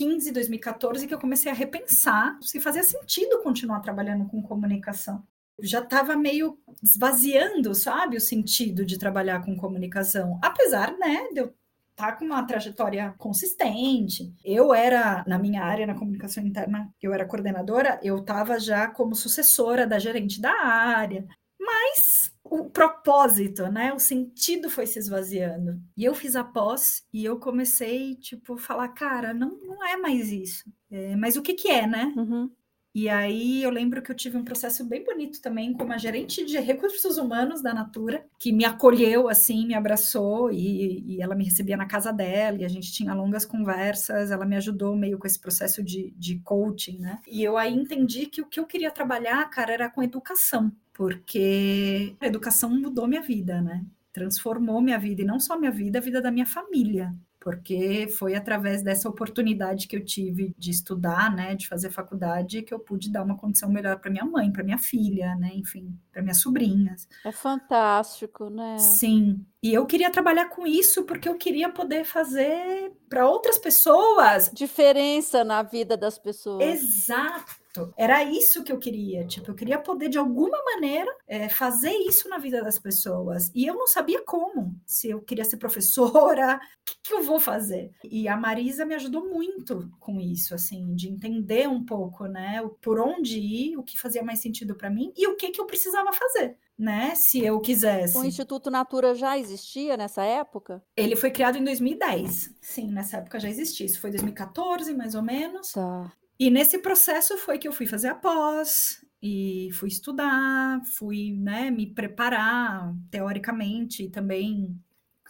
2015, 2014, que eu comecei a repensar se fazia sentido continuar trabalhando com comunicação. Já estava meio esvaziando, sabe, o sentido de trabalhar com comunicação. Apesar, né, de eu estar com uma trajetória consistente. Eu era, na minha área, na comunicação interna, eu era coordenadora, eu estava já como sucessora da gerente da área. Mas o propósito, né? O sentido foi se esvaziando. E eu fiz a pós e eu comecei, tipo, falar, cara, não, não é mais isso. É, mas o que que é, né? Uhum. E aí eu lembro que eu tive um processo bem bonito também com uma gerente de recursos humanos da Natura, que me acolheu assim, me abraçou e, e ela me recebia na casa dela e a gente tinha longas conversas, ela me ajudou meio com esse processo de, de coaching, né? E eu aí entendi que o que eu queria trabalhar, cara, era com educação, porque a educação mudou minha vida, né? Transformou minha vida, e não só minha vida, a vida da minha família porque foi através dessa oportunidade que eu tive de estudar, né, de fazer faculdade, que eu pude dar uma condição melhor para minha mãe, para minha filha, né, enfim, para minhas sobrinhas. É fantástico, né? Sim. E eu queria trabalhar com isso porque eu queria poder fazer para outras pessoas. Diferença na vida das pessoas. Exato. Era isso que eu queria. Tipo, eu queria poder, de alguma maneira, é, fazer isso na vida das pessoas. E eu não sabia como. Se eu queria ser professora, *laughs* o que, que eu vou fazer? E a Marisa me ajudou muito com isso, assim, de entender um pouco, né, por onde ir, o que fazia mais sentido para mim e o que, que eu precisava fazer né? Se eu quisesse. O Instituto Natura já existia nessa época? Ele foi criado em 2010. Sim, nessa época já existia. Isso foi 2014, mais ou menos. Tá. E nesse processo foi que eu fui fazer a pós e fui estudar, fui, né, me preparar teoricamente e também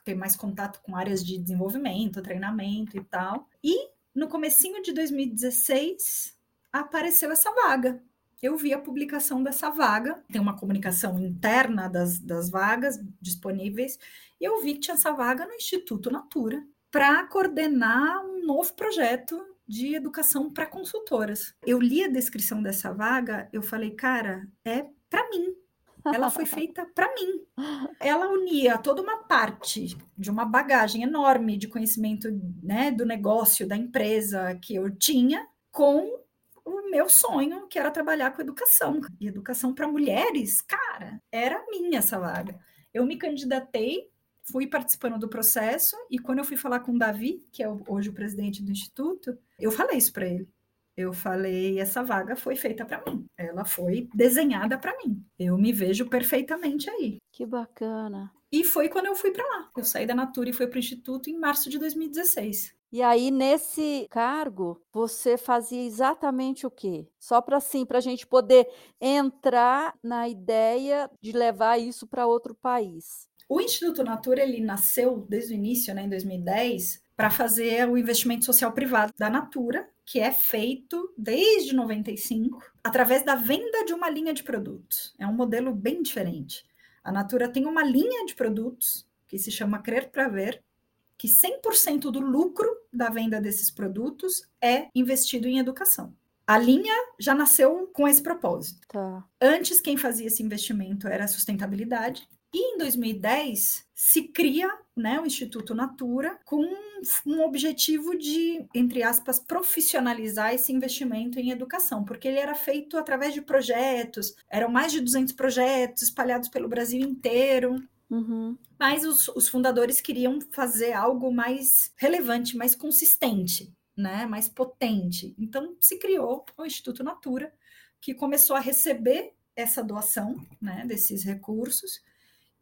ter mais contato com áreas de desenvolvimento, treinamento e tal. E no comecinho de 2016 apareceu essa vaga. Eu vi a publicação dessa vaga, tem uma comunicação interna das, das vagas disponíveis, e eu vi que tinha essa vaga no Instituto Natura para coordenar um novo projeto de educação para consultoras. Eu li a descrição dessa vaga, eu falei, cara, é para mim. Ela foi *laughs* feita para mim. Ela unia toda uma parte de uma bagagem enorme de conhecimento né, do negócio, da empresa que eu tinha, com o meu sonho, que era trabalhar com educação. E educação para mulheres, cara, era minha essa vaga. Eu me candidatei, fui participando do processo, e quando eu fui falar com o Davi, que é hoje o presidente do instituto, eu falei isso para ele. Eu falei, essa vaga foi feita para mim. Ela foi desenhada para mim. Eu me vejo perfeitamente aí. Que bacana. E foi quando eu fui para lá. Eu saí da Natura e fui para o instituto em março de 2016. E aí, nesse cargo, você fazia exatamente o quê? Só para assim, para a gente poder entrar na ideia de levar isso para outro país. O Instituto Natura ele nasceu desde o início, né, em 2010, para fazer o investimento social privado da Natura, que é feito desde 95 através da venda de uma linha de produtos. É um modelo bem diferente. A Natura tem uma linha de produtos que se chama Crer para Ver, que 100% do lucro da venda desses produtos é investido em educação. A linha já nasceu com esse propósito. Tá. Antes, quem fazia esse investimento era a sustentabilidade, e em 2010 se cria né, o Instituto Natura com um objetivo de, entre aspas, profissionalizar esse investimento em educação, porque ele era feito através de projetos, eram mais de 200 projetos espalhados pelo Brasil inteiro. Uhum. Mas os, os fundadores queriam fazer algo mais relevante, mais consistente, né, mais potente. Então se criou o Instituto Natura, que começou a receber essa doação né, desses recursos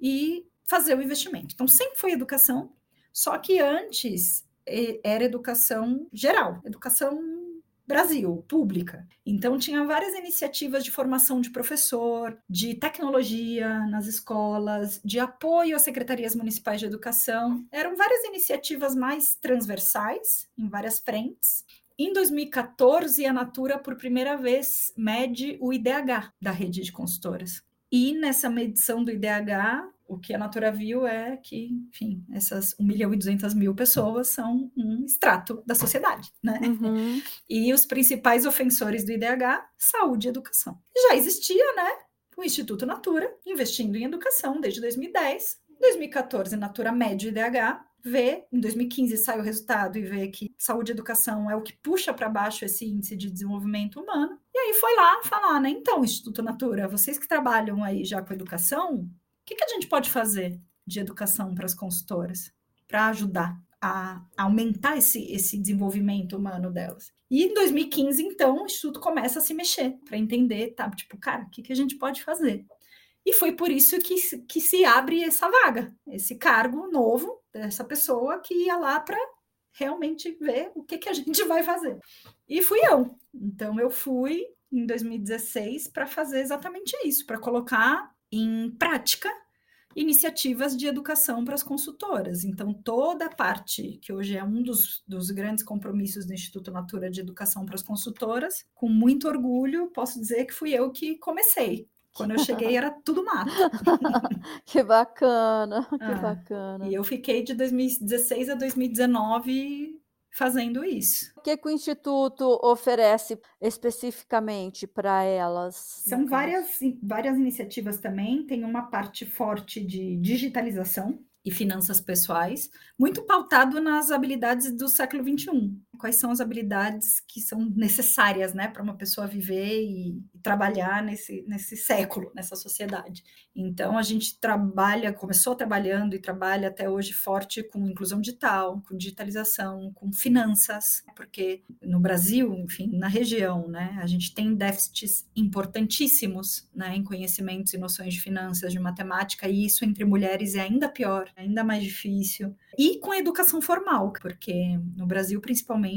e fazer o investimento. Então, sempre foi educação, só que antes era educação geral, educação Brasil, pública. Então, tinha várias iniciativas de formação de professor, de tecnologia nas escolas, de apoio às secretarias municipais de educação. Eram várias iniciativas mais transversais, em várias frentes. Em 2014, a Natura, por primeira vez, mede o IDH da rede de consultoras. E nessa medição do IDH, o que a Natura viu é que, enfim, essas 1 milhão e 200 mil pessoas são um extrato da sociedade, né? Uhum. *laughs* E os principais ofensores do IDH, saúde e educação. Já existia, né, o Instituto Natura investindo em educação desde 2010. Em 2014, Natura mede o IDH, vê, em 2015 sai o resultado e vê que saúde e educação é o que puxa para baixo esse índice de desenvolvimento humano. E aí foi lá falar, né? Então, Instituto Natura, vocês que trabalham aí já com educação, que, que a gente pode fazer de educação para as consultoras para ajudar a aumentar esse, esse desenvolvimento humano delas? E em 2015, então, o Instituto começa a se mexer para entender, tá? Tipo, cara, o que, que a gente pode fazer? E foi por isso que, que se abre essa vaga, esse cargo novo dessa pessoa que ia lá para realmente ver o que, que a gente vai fazer. E fui eu. Então, eu fui em 2016 para fazer exatamente isso, para colocar em prática iniciativas de educação para as consultoras. Então, toda a parte, que hoje é um dos, dos grandes compromissos do Instituto Natura de Educação para as Consultoras, com muito orgulho, posso dizer que fui eu que comecei. Quando eu cheguei era tudo mato. *laughs* que bacana, que Ah, bacana. E eu fiquei de 2016 a 2019 fazendo isso. O que, que o Instituto oferece especificamente para elas? São várias, várias iniciativas também, tem uma parte forte de digitalização e finanças pessoais, muito pautado nas habilidades do século XXI. Quais são as habilidades que são necessárias né, para uma pessoa viver e, e trabalhar nesse, nesse século, nessa sociedade. Então, a gente trabalha, começou trabalhando e trabalha até hoje forte com inclusão digital, com digitalização, com finanças, porque no Brasil, enfim, na região, né, a gente tem déficits importantíssimos né, em conhecimentos e noções de finanças, de matemática, e isso entre mulheres é ainda pior, ainda mais difícil. E com a educação formal, porque no Brasil, principalmente,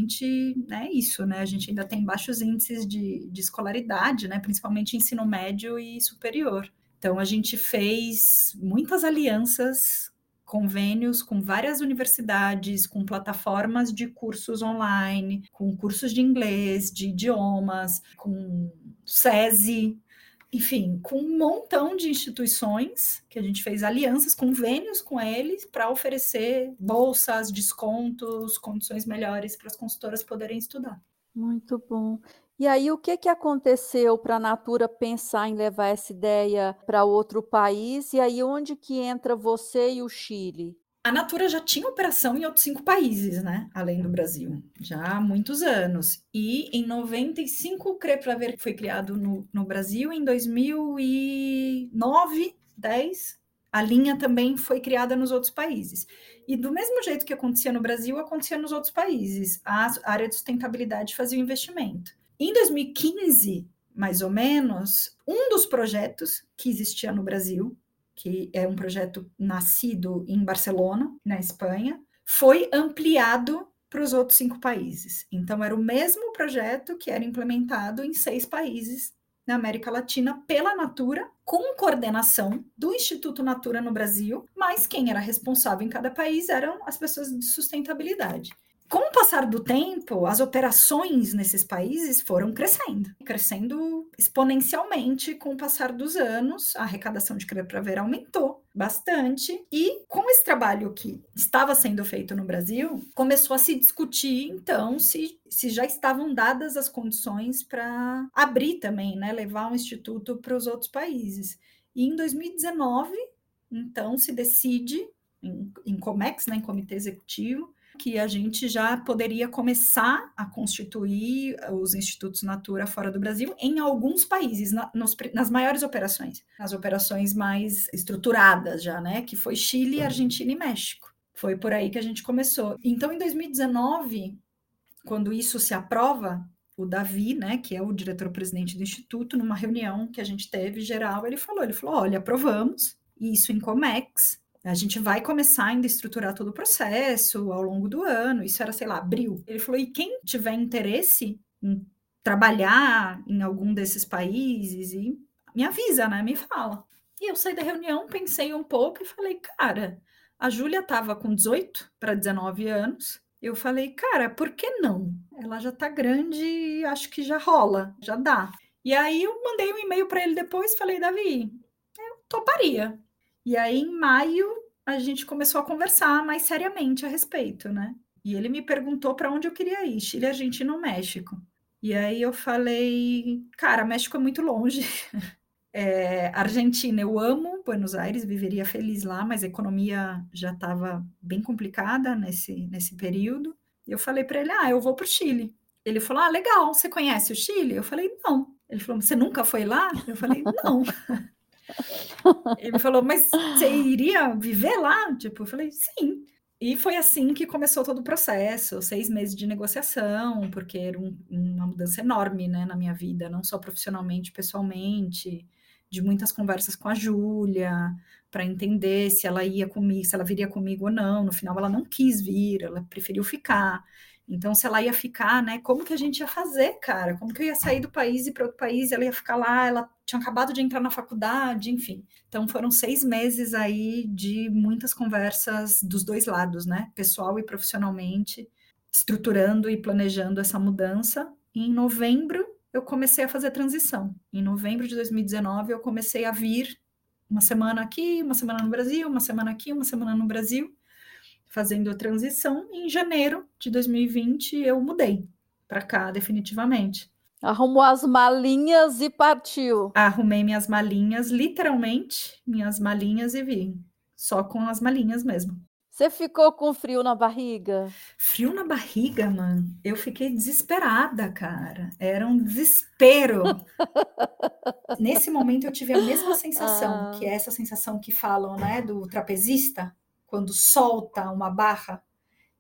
é isso, né? A gente ainda tem baixos índices de, de escolaridade, né? Principalmente ensino médio e superior. Então, a gente fez muitas alianças convênios com várias universidades, com plataformas de cursos online, com cursos de inglês, de idiomas, com SESI, enfim, com um montão de instituições que a gente fez alianças, convênios com eles para oferecer bolsas, descontos, condições melhores para as consultoras poderem estudar. Muito bom. E aí, o que, que aconteceu para a Natura pensar em levar essa ideia para outro país? E aí, onde que entra você e o Chile? A Natura já tinha operação em outros cinco países, né? Além do Brasil, já há muitos anos. E em 95, o Crepraver foi criado no, no Brasil. Em 2009, 10, a linha também foi criada nos outros países. E do mesmo jeito que acontecia no Brasil, acontecia nos outros países. A área de sustentabilidade fazia o investimento. Em 2015, mais ou menos, um dos projetos que existia no Brasil, que é um projeto nascido em Barcelona, na Espanha, foi ampliado para os outros cinco países. Então, era o mesmo projeto que era implementado em seis países na América Latina pela Natura, com coordenação do Instituto Natura no Brasil, mas quem era responsável em cada país eram as pessoas de sustentabilidade. Com o passar do tempo, as operações nesses países foram crescendo, crescendo exponencialmente com o passar dos anos. A arrecadação de crédito para ver aumentou bastante e com esse trabalho que estava sendo feito no Brasil, começou a se discutir então se, se já estavam dadas as condições para abrir também, né, levar um instituto para os outros países. E em 2019, então se decide em, em Comex, né, em comitê executivo, que a gente já poderia começar a constituir os institutos Natura fora do Brasil em alguns países, na, nos, nas maiores operações, nas operações mais estruturadas já, né? Que foi Chile, uhum. Argentina e México. Foi por aí que a gente começou. Então, em 2019, quando isso se aprova, o Davi, né, que é o diretor-presidente do Instituto, numa reunião que a gente teve geral, ele falou, ele falou, olha, aprovamos, isso em Comex, a gente vai começar ainda a estruturar todo o processo ao longo do ano. Isso era, sei lá, abril. Ele falou: e quem tiver interesse em trabalhar em algum desses países, e me avisa, né? Me fala. E eu saí da reunião, pensei um pouco e falei: cara, a Júlia estava com 18 para 19 anos. Eu falei, cara, por que não? Ela já tá grande, acho que já rola, já dá. E aí eu mandei um e-mail para ele depois, falei, Davi, eu toparia. E aí, em maio, a gente começou a conversar mais seriamente a respeito, né? E ele me perguntou para onde eu queria ir, Chile, Argentina ou México. E aí eu falei, cara, México é muito longe. *laughs* É, Argentina, eu amo Buenos Aires, viveria feliz lá, mas a economia já estava bem complicada nesse, nesse período. Eu falei para ele, ah, eu vou para o Chile. Ele falou, ah, legal, você conhece o Chile? Eu falei, não. Ele falou, você nunca foi lá? Eu falei, não. *laughs* Ele falou, mas você iria viver lá? Tipo, eu falei, sim. E foi assim que começou todo o processo, seis meses de negociação, porque era um, uma mudança enorme, né, na minha vida, não só profissionalmente, pessoalmente, de muitas conversas com a Júlia, para entender se ela ia comigo, se ela viria comigo ou não. No final, ela não quis vir, ela preferiu ficar. Então, se ela ia ficar, né? Como que a gente ia fazer, cara? Como que eu ia sair do país e para outro país? Ela ia ficar lá, ela tinha acabado de entrar na faculdade, enfim. Então, foram seis meses aí de muitas conversas dos dois lados, né? Pessoal e profissionalmente, estruturando e planejando essa mudança. E em novembro, eu comecei a fazer a transição. Em novembro de 2019, eu comecei a vir uma semana aqui, uma semana no Brasil, uma semana aqui, uma semana no Brasil fazendo a transição. Em janeiro de 2020, eu mudei para cá definitivamente. Arrumou as malinhas e partiu. Arrumei minhas malinhas, literalmente, minhas malinhas e vim. Só com as malinhas mesmo. Você ficou com frio na barriga? Frio na barriga, mano. Eu fiquei desesperada, cara. Era um desespero. *laughs* Nesse momento eu tive a mesma sensação, ah. que é essa sensação que falam, né, do trapezista quando solta uma barra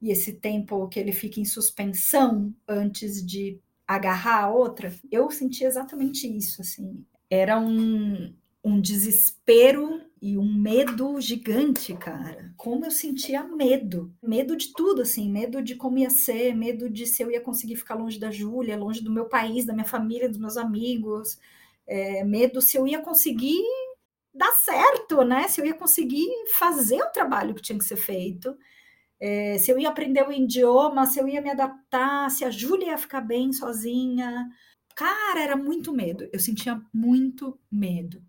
e esse tempo que ele fica em suspensão antes de agarrar a outra, eu senti exatamente isso, assim. Era um, um desespero e um medo gigante, cara. Como eu sentia medo. Medo de tudo, assim. Medo de como ia ser, medo de se eu ia conseguir ficar longe da Júlia, longe do meu país, da minha família, dos meus amigos. É, medo se eu ia conseguir dar certo né? Se eu ia conseguir fazer o trabalho que tinha que ser feito, é, se eu ia aprender o idioma, se eu ia me adaptar, se a Júlia ia ficar bem sozinha. Cara, era muito medo. Eu sentia muito medo.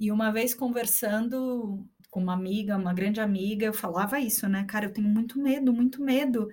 E uma vez conversando com uma amiga, uma grande amiga, eu falava isso, né? Cara, eu tenho muito medo, muito medo.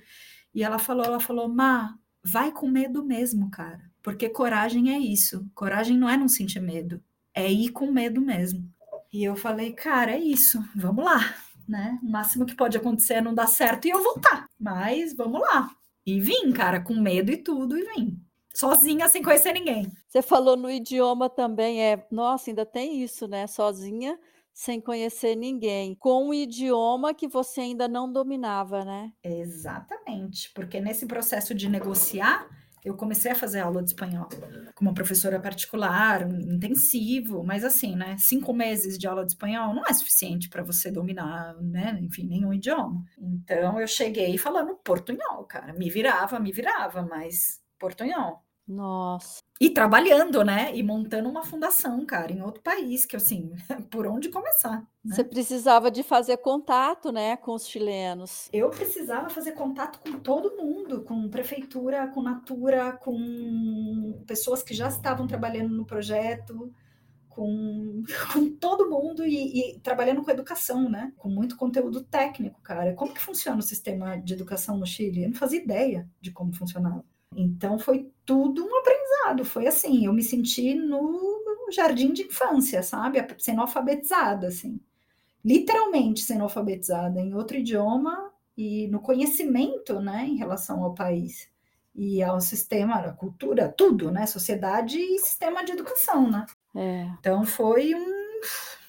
E ela falou, ela falou, Má, vai com medo mesmo, cara. Porque coragem é isso. Coragem não é não sentir medo, é ir com medo mesmo. E eu falei, cara, é isso, vamos lá, né? O máximo que pode acontecer é não dar certo e eu voltar. Mas vamos lá. E vim, cara, com medo e tudo, e vim. Sozinha, sem conhecer ninguém. Você falou no idioma também, é. Nossa, ainda tem isso, né? Sozinha, sem conhecer ninguém, com um idioma que você ainda não dominava, né? Exatamente, porque nesse processo de negociar, eu comecei a fazer aula de espanhol com uma professora particular, um intensivo, mas assim, né? Cinco meses de aula de espanhol não é suficiente para você dominar, né? Enfim, nenhum idioma. Então eu cheguei falando portunhol, cara. Me virava, me virava, mas portunhol. Nossa. E trabalhando, né? E montando uma fundação, cara, em outro país, que assim, *laughs* por onde começar? Né? Você precisava de fazer contato, né, com os chilenos. Eu precisava fazer contato com todo mundo, com prefeitura, com Natura, com pessoas que já estavam trabalhando no projeto, com, *laughs* com todo mundo e, e, trabalhando com educação, né? Com muito conteúdo técnico, cara. Como que funciona o sistema de educação no Chile? Eu não fazia ideia de como funcionava. Então foi tudo um aprendizado. Foi assim, eu me senti no jardim de infância, sabe? Sendo alfabetizada, assim. Literalmente sendo alfabetizada em outro idioma e no conhecimento, né, em relação ao país e ao sistema, à cultura, tudo, né? Sociedade e sistema de educação, né? É. Então foi um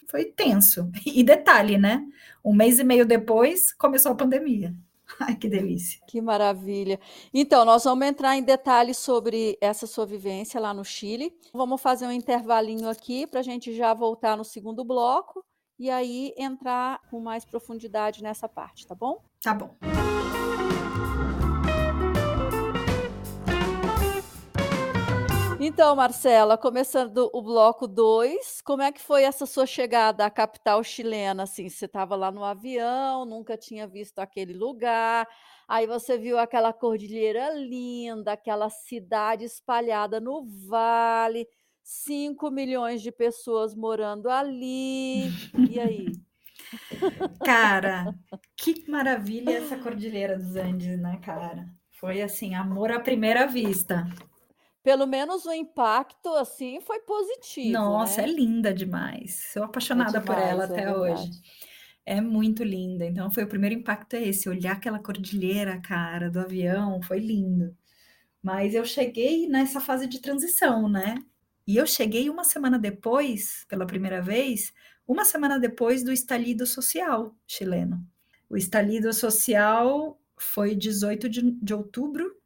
foi tenso. E detalhe, né? Um mês e meio depois começou a pandemia. *laughs* Ai, que delícia. Que maravilha. Então, nós vamos entrar em detalhes sobre essa sua vivência lá no Chile. Vamos fazer um intervalinho aqui para a gente já voltar no segundo bloco e aí entrar com mais profundidade nessa parte, tá bom? Tá bom. Então, Marcela, começando o bloco 2, como é que foi essa sua chegada à capital chilena? Assim, você estava lá no avião, nunca tinha visto aquele lugar, aí você viu aquela cordilheira linda, aquela cidade espalhada no vale, 5 milhões de pessoas morando ali. E aí? Cara, que maravilha essa cordilheira dos Andes, né, cara? Foi assim, amor à primeira vista pelo menos o impacto assim foi positivo. Nossa, né? é linda demais. Sou apaixonada é demais, por ela é até é hoje. É muito linda. Então foi o primeiro impacto é esse, olhar aquela cordilheira, cara, do avião, foi lindo. Mas eu cheguei nessa fase de transição, né? E eu cheguei uma semana depois, pela primeira vez, uma semana depois do estalido social chileno. O estalido social foi 18 de, de outubro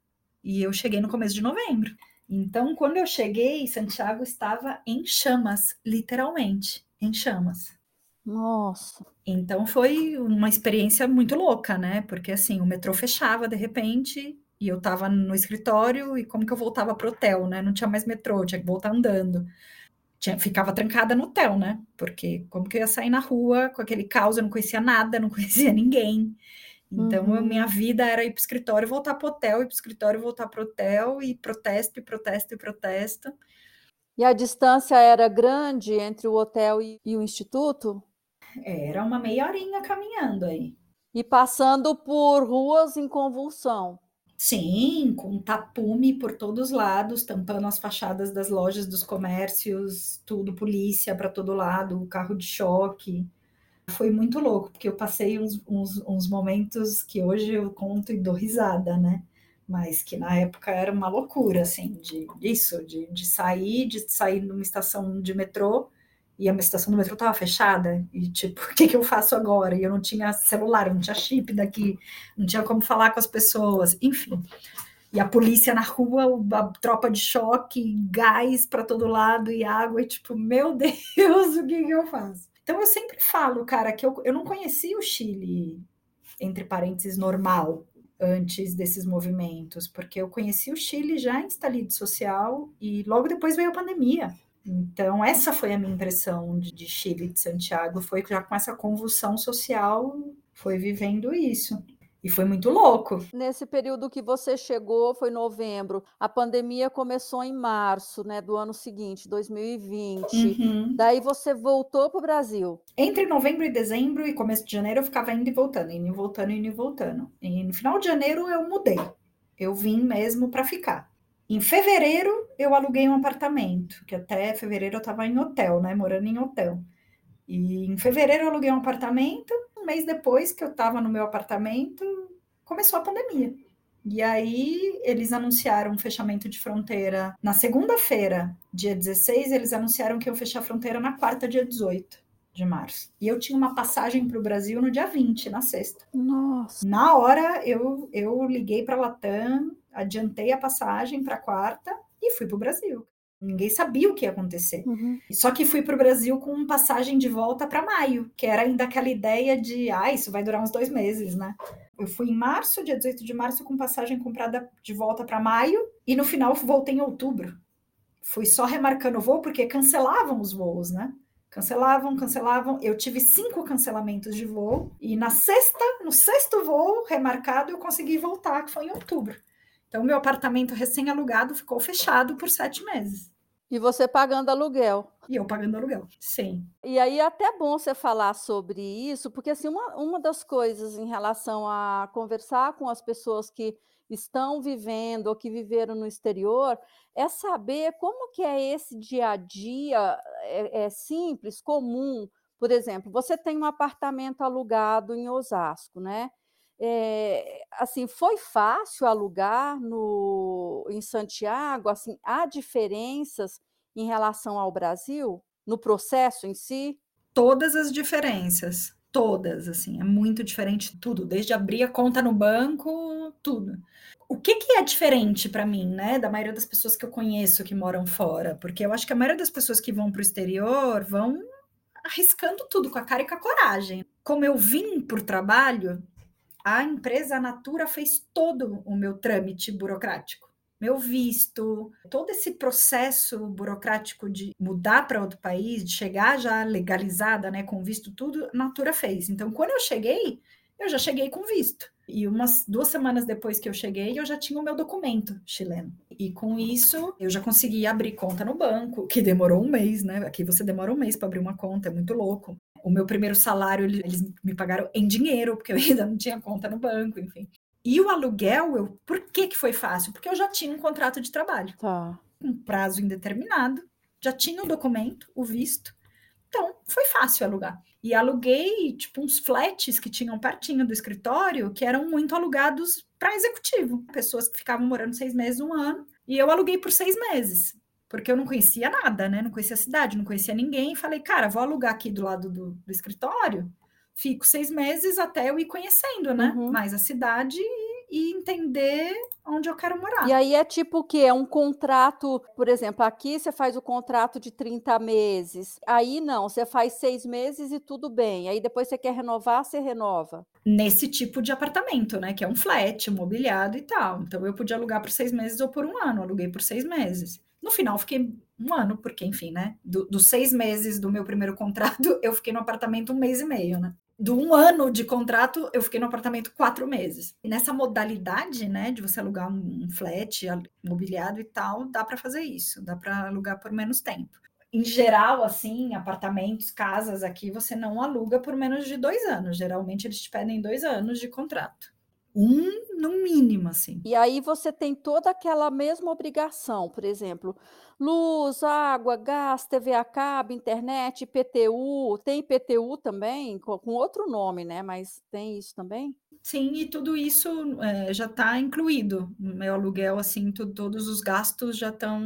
e eu cheguei no começo de novembro. Então, quando eu cheguei, Santiago estava em chamas, literalmente, em chamas. Nossa. Então foi uma experiência muito louca, né? Porque assim, o metrô fechava de repente e eu tava no escritório e como que eu voltava pro hotel, né? Não tinha mais metrô, tinha que voltar andando. Tinha, ficava trancada no hotel, né? Porque como que eu ia sair na rua com aquele caos, eu não conhecia nada, não *laughs* conhecia ninguém. Então, uhum. minha vida era ir para o escritório, voltar para o hotel, ir para o escritório, voltar para o hotel, e protesto, e protesto, e protesto. E a distância era grande entre o hotel e, e o instituto? Era uma meia horinha caminhando aí. E passando por ruas em convulsão. Sim, com tapume por todos os lados, tampando as fachadas das lojas, dos comércios, tudo, polícia para todo lado, carro de choque foi muito louco, porque eu passei uns, uns, uns, momentos que hoje eu conto e dou risada, né? Mas que na época era uma loucura, assim, de isso, de, de sair, de sair numa estação de metrô, e a estação do metrô estava fechada, e tipo, *laughs* o que, que eu faço agora? E eu não tinha celular, eu não tinha chip daqui, não tinha como falar com as pessoas, enfim. E a polícia na rua, a tropa de choque, gás para todo lado e água, e tipo, meu *laughs* Deus, o que, que eu faço? Então eu sempre falo, cara, que eu, eu não conhecia o Chile, entre parênteses, normal, antes desses movimentos, porque eu conheci o Chile já em estalido social e logo depois veio a pandemia. Então, essa foi a minha impressão de, de Chile, de Santiago, foi já com essa convulsão social, foi vivendo isso. E foi muito louco. Nesse período que você chegou, foi novembro. A pandemia começou em março, né, do ano seguinte, 2020. Uhum. Daí você voltou para o Brasil. Entre novembro e dezembro e começo de janeiro eu ficava indo e voltando, indo e voltando, indo e voltando. E no final de janeiro eu mudei. Eu vim mesmo para ficar. Em fevereiro eu aluguei um apartamento, que até fevereiro eu estava em hotel, né, morando em hotel. E em fevereiro eu aluguei um apartamento mês depois que eu estava no meu apartamento, começou a pandemia. E aí eles anunciaram um fechamento de fronteira na segunda-feira, dia 16, eles anunciaram que iam fechar a fronteira na quarta, dia 18 de março. E eu tinha uma passagem para o Brasil no dia 20, na sexta. Nossa. Na hora eu, eu liguei para a Latam, adiantei a passagem para quarta e fui para o Brasil. Ninguém sabia o que ia acontecer. Uhum. Só que fui para o Brasil com passagem de volta para maio, que era ainda aquela ideia de, ah, isso vai durar uns dois meses, né? Eu fui em março, dia 18 de março, com passagem comprada de volta para maio, e no final voltei em outubro. Fui só remarcando o voo, porque cancelavam os voos, né? Cancelavam, cancelavam. Eu tive cinco cancelamentos de voo, e na sexta, no sexto voo remarcado, eu consegui voltar, que foi em outubro. Então, meu apartamento recém-alugado ficou fechado por sete meses. E você pagando aluguel. E eu pagando aluguel, sim. E aí é até bom você falar sobre isso, porque assim, uma, uma das coisas em relação a conversar com as pessoas que estão vivendo ou que viveram no exterior é saber como que é esse dia a dia é, é simples, comum. Por exemplo, você tem um apartamento alugado em Osasco, né? É, assim, foi fácil alugar no, em Santiago? Assim, há diferenças em relação ao Brasil no processo em si? Todas as diferenças, todas, assim, é muito diferente tudo, desde abrir a conta no banco, tudo. O que, que é diferente para mim, né, da maioria das pessoas que eu conheço que moram fora? Porque eu acho que a maioria das pessoas que vão para o exterior vão arriscando tudo com a cara e com a coragem. Como eu vim por trabalho, a empresa Natura fez todo o meu trâmite burocrático. Meu visto, todo esse processo burocrático de mudar para outro país, de chegar já legalizada, né, com visto tudo, Natura fez. Então, quando eu cheguei, eu já cheguei com visto. E umas duas semanas depois que eu cheguei, eu já tinha o meu documento chileno. E com isso, eu já consegui abrir conta no banco, que demorou um mês, né? Aqui você demora um mês para abrir uma conta, é muito louco o meu primeiro salário eles me pagaram em dinheiro, porque eu ainda não tinha conta no banco, enfim. E o aluguel, eu, por que, que foi fácil? Porque eu já tinha um contrato de trabalho. Tá. Um prazo indeterminado, já tinha o documento, o visto. Então, foi fácil alugar. E aluguei, tipo, uns flats que tinham pertinho do escritório, que eram muito alugados para executivo. Pessoas que ficavam morando seis meses, um ano. E eu aluguei por seis meses porque eu não conhecia nada, né? Não conhecia a cidade, não conhecia ninguém. Falei, cara, vou alugar aqui do lado do, do escritório, fico seis meses até eu ir conhecendo, né? Uhum. Mais a cidade e, e, entender onde eu quero morar. E aí é tipo o quê? É um contrato, por exemplo, aqui você faz o contrato de 30 meses. Aí não, você faz seis meses e tudo bem. Aí depois você quer renovar, você renova. Nesse tipo de apartamento, né? Que é um flat, mobiliado e tal. Então eu podia alugar por seis meses ou por um ano. aluguei por seis meses. No final, fiquei um ano, porque, enfim, né? Do, dos seis meses do meu primeiro contrato, *laughs* eu fiquei no apartamento um mês e meio, né? Do um ano de contrato, eu fiquei no apartamento quatro meses. E nessa modalidade, né, de você alugar um, um flat mobiliado e tal, dá para fazer isso, dá para alugar por menos tempo. Em geral, assim, apartamentos, casas aqui, você não aluga por menos de dois anos. Geralmente, eles te pedem dois anos de contrato. Um no mínimo, assim. E aí você tem toda aquela mesma obrigação, por exemplo, luz, água, gás, TV a cabo, internet, IPTU. Tem IPTU também, com, com outro nome, né? Mas tem isso também? Sim, e tudo isso é, já está incluído. No meu aluguel, assim, tu, todos os gastos já estão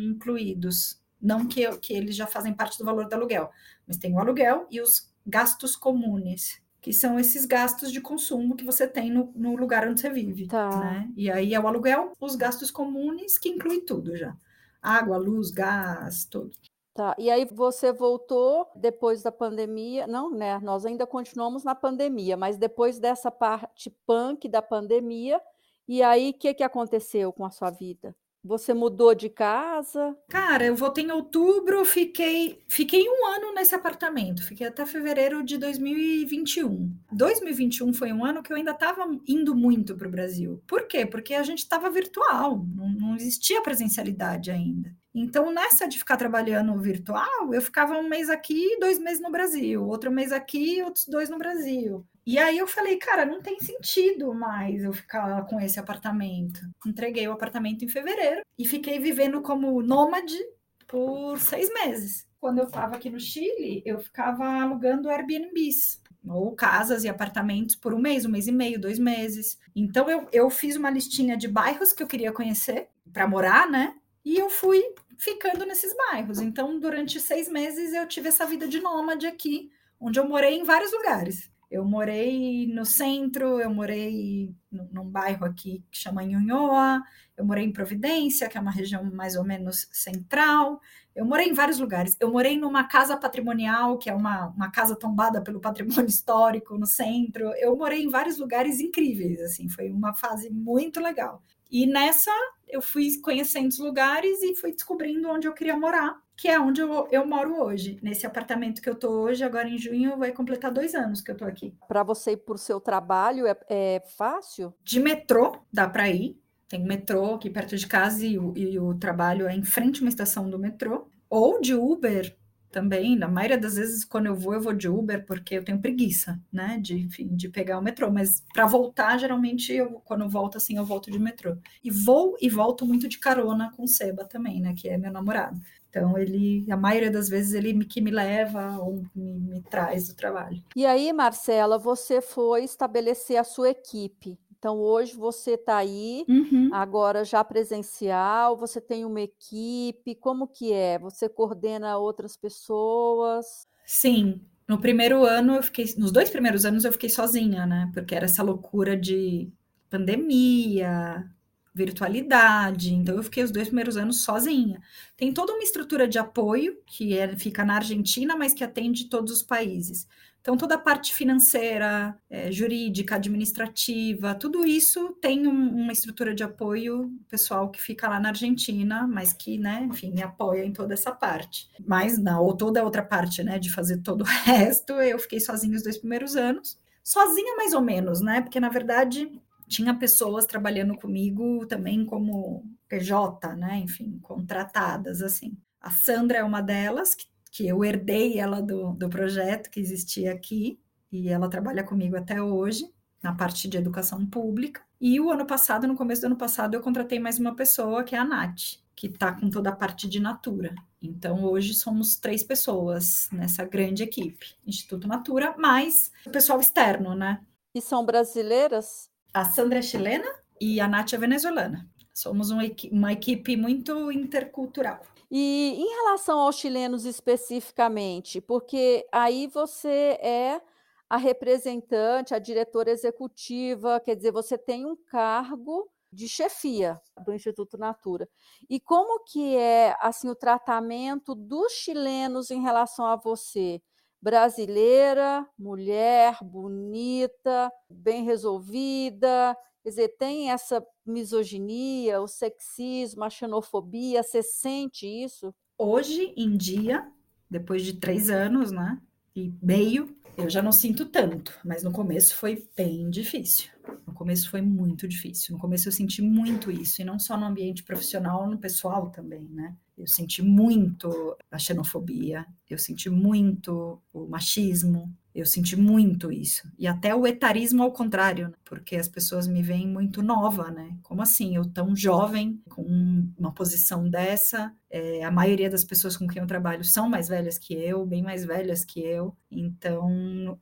incluídos. Não que, que eles já fazem parte do valor do aluguel, mas tem o aluguel e os gastos comunes que são esses gastos de consumo que você tem no, no lugar onde você vive. Tá. Né? E aí é o aluguel, os gastos comuns, que inclui tudo já. Água, luz, gás, tudo. Tá, e aí você voltou depois da pandemia, não, né? Nós ainda continuamos na pandemia, mas depois dessa parte punk da pandemia, e aí o que, que aconteceu com a sua vida? Você mudou de casa? Cara, eu voltei em outubro, fiquei, fiquei um ano nesse apartamento, fiquei até fevereiro de 2021. 2021 foi um ano que eu ainda estava indo muito para o Brasil. Por quê? Porque a gente estava virtual, não, não existia presencialidade ainda. Então, nessa de ficar trabalhando virtual, eu ficava um mês aqui, dois meses no Brasil, outro mês aqui, outros dois no Brasil. E aí eu falei, cara, não tem sentido mais eu ficar com esse apartamento. Entreguei o apartamento em fevereiro e fiquei vivendo como nômade por seis meses. Quando eu estava aqui no Chile, eu ficava alugando Airbnbs, ou casas e apartamentos por um mês, um mês e meio, dois meses. Então eu, eu fiz uma listinha de bairros que eu queria conhecer para morar, né? E eu fui ficando nesses bairros. Então, durante seis meses, eu tive essa vida de nômade aqui, onde eu morei em vários lugares. Eu morei no centro, eu morei num bairro aqui que chama Nhonhoa, eu morei em Providência, que é uma região mais ou menos central, eu morei em vários lugares. Eu morei numa casa patrimonial, que é uma, uma casa tombada pelo patrimônio *laughs* histórico no centro. Eu morei em vários lugares incríveis, assim, foi uma fase muito legal. E nessa eu fui conhecendo os lugares e fui descobrindo onde eu queria morar que é onde eu, eu moro hoje. Nesse apartamento que eu tô hoje, agora em junho, vai completar dois anos que eu tô aqui. Para você ir por seu trabalho é, é fácil? De metrô, dá para ir. Tem metrô aqui perto de casa e o, e o trabalho é em frente a uma estação do metrô. Ou de Uber, também, na maioria das vezes, quando eu vou, eu vou de Uber, porque eu tenho preguiça, né, de, enfim, de pegar o metrô. Mas para voltar, geralmente, eu, quando eu volto assim, eu volto de metrô. E vou e volto muito de carona com o Seba também, né, que é meu namorado. Então, ele, a maioria das vezes, ele me, que me leva ou me, me traz do trabalho. E aí, Marcela, você foi estabelecer a sua equipe. Então, hoje você está aí, uhum. agora já presencial, você tem uma equipe, como que é? Você coordena outras pessoas? Sim, no primeiro ano eu fiquei, nos dois primeiros anos eu fiquei sozinha, né? Porque era essa loucura de pandemia, virtualidade. Então, eu fiquei os dois primeiros anos sozinha. Tem toda uma estrutura de apoio que é, fica na Argentina, mas que atende todos os países. Então, toda a parte financeira, é, jurídica, administrativa, tudo isso tem um, uma estrutura de apoio pessoal que fica lá na Argentina, mas que, né, enfim, me apoia em toda essa parte. Mas, não, ou toda a outra parte, né, de fazer todo o *laughs* resto, eu fiquei sozinha os dois primeiros anos. Sozinha, mais ou menos, né? Porque, na verdade, tinha pessoas trabalhando comigo também como PJ, né? Enfim, contratadas assim. A Sandra é uma delas, que, que eu herdei ela do, do projeto que existia aqui, e ela trabalha comigo até hoje, na parte de educação pública. E o ano passado, no começo do ano passado, eu contratei mais uma pessoa, que é a Nath, que está com toda a parte de Natura. Então, hoje somos três pessoas nessa grande equipe, Instituto Natura, mais o pessoal externo, né? E são brasileiras? A Sandra é chilena e a Nath é venezuelana. Somos uma, uma equipe muito intercultural. E em relação aos chilenos especificamente, porque aí você é a representante, a diretora executiva, quer dizer, você tem um cargo de chefia do Instituto Natura. E como que é assim o tratamento dos chilenos em relação a você? Brasileira, mulher, bonita, bem resolvida. Quer dizer, tem essa misoginia, o sexismo, a xenofobia. Você sente isso? Hoje em dia, depois de três anos, né? E meio, eu já não sinto tanto, mas no começo foi bem difícil. No começo foi muito difícil. No começo eu senti muito isso, e não só no ambiente profissional, no pessoal também, né? Eu senti muito a xenofobia, eu senti muito o machismo, eu senti muito isso. E até o etarismo ao contrário, né? porque as pessoas me veem muito nova, né? Como assim? Eu tão jovem, com uma posição dessa. É, a maioria das pessoas com quem eu trabalho são mais velhas que eu, bem mais velhas que eu. Então,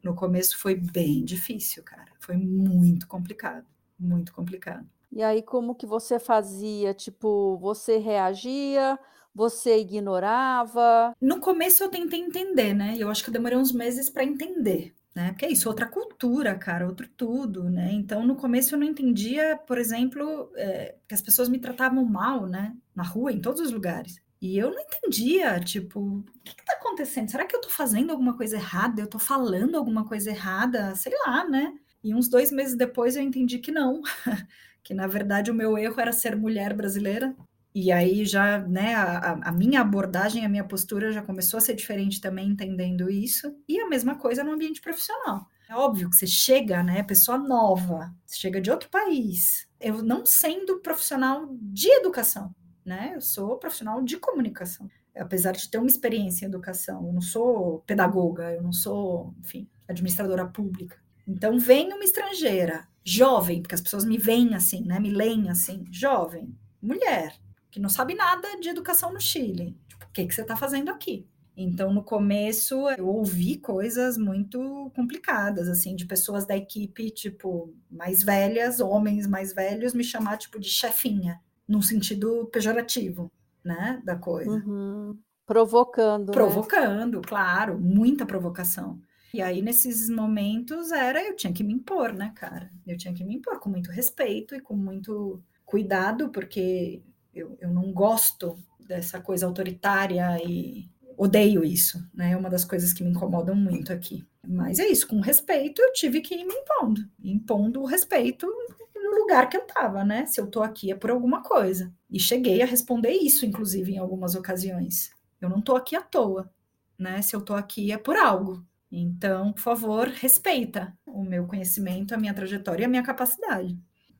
no, começo foi bem difícil, cara. Foi muito complicado, muito complicado. E aí, como que você fazia? Tipo, você reagia? Você ignorava? No começo eu tentei entender, né? Eu acho que eu demorei uns meses para entender, né? Porque é isso, outra cultura, cara, outro tudo, né? Então no começo eu não entendia, por exemplo, é, que as pessoas me tratavam mal, né? Na rua, em todos os lugares. E eu não entendia, tipo, o que, que tá acontecendo? Será que eu tô fazendo alguma coisa errada? Eu tô falando alguma coisa errada? Sei lá, né? E uns dois meses depois eu entendi que não, *laughs* que na verdade o meu erro era ser mulher brasileira, E aí já, né, a, a, minha abordagem, a minha postura já começou a ser diferente também, entendendo isso. E a mesma coisa no ambiente profissional. É óbvio que você chega, né, pessoa nova, chega de outro país. Eu não sendo profissional de educação, né? Eu sou profissional de comunicação. Apesar de ter uma experiência em educação, eu não sou pedagoga, eu não sou, enfim, administradora pública. Então vem uma estrangeira, jovem, porque as pessoas me veem assim, né? Me leem assim, jovem, mulher, que não sabe nada de educação no Chile. Tipo, o que, que você está fazendo aqui? Então, no começo, eu ouvi coisas muito complicadas, assim, de pessoas da equipe, tipo, mais velhas, homens mais velhos, me chamar, tipo, de chefinha, num sentido pejorativo, né, da coisa. Uhum. Provocando. Né? Provocando, né? claro, muita provocação. E aí, nesses momentos, era eu tinha que me impor, né, cara? Eu tinha que me impor com muito respeito e com muito cuidado, porque eu, eu não gosto dessa coisa autoritária e odeio isso, né? É uma das coisas que me incomodam muito aqui. Mas é isso, com respeito, eu tive que ir me impondo, impondo o respeito no lugar que eu estava, né? Se eu tô aqui é por alguma coisa. E cheguei a responder isso, inclusive, em algumas ocasiões. Eu não tô aqui à toa, né? Se eu tô aqui é por algo. Então, por favor, respeita o meu conhecimento, a minha trajetória e a minha capacidade.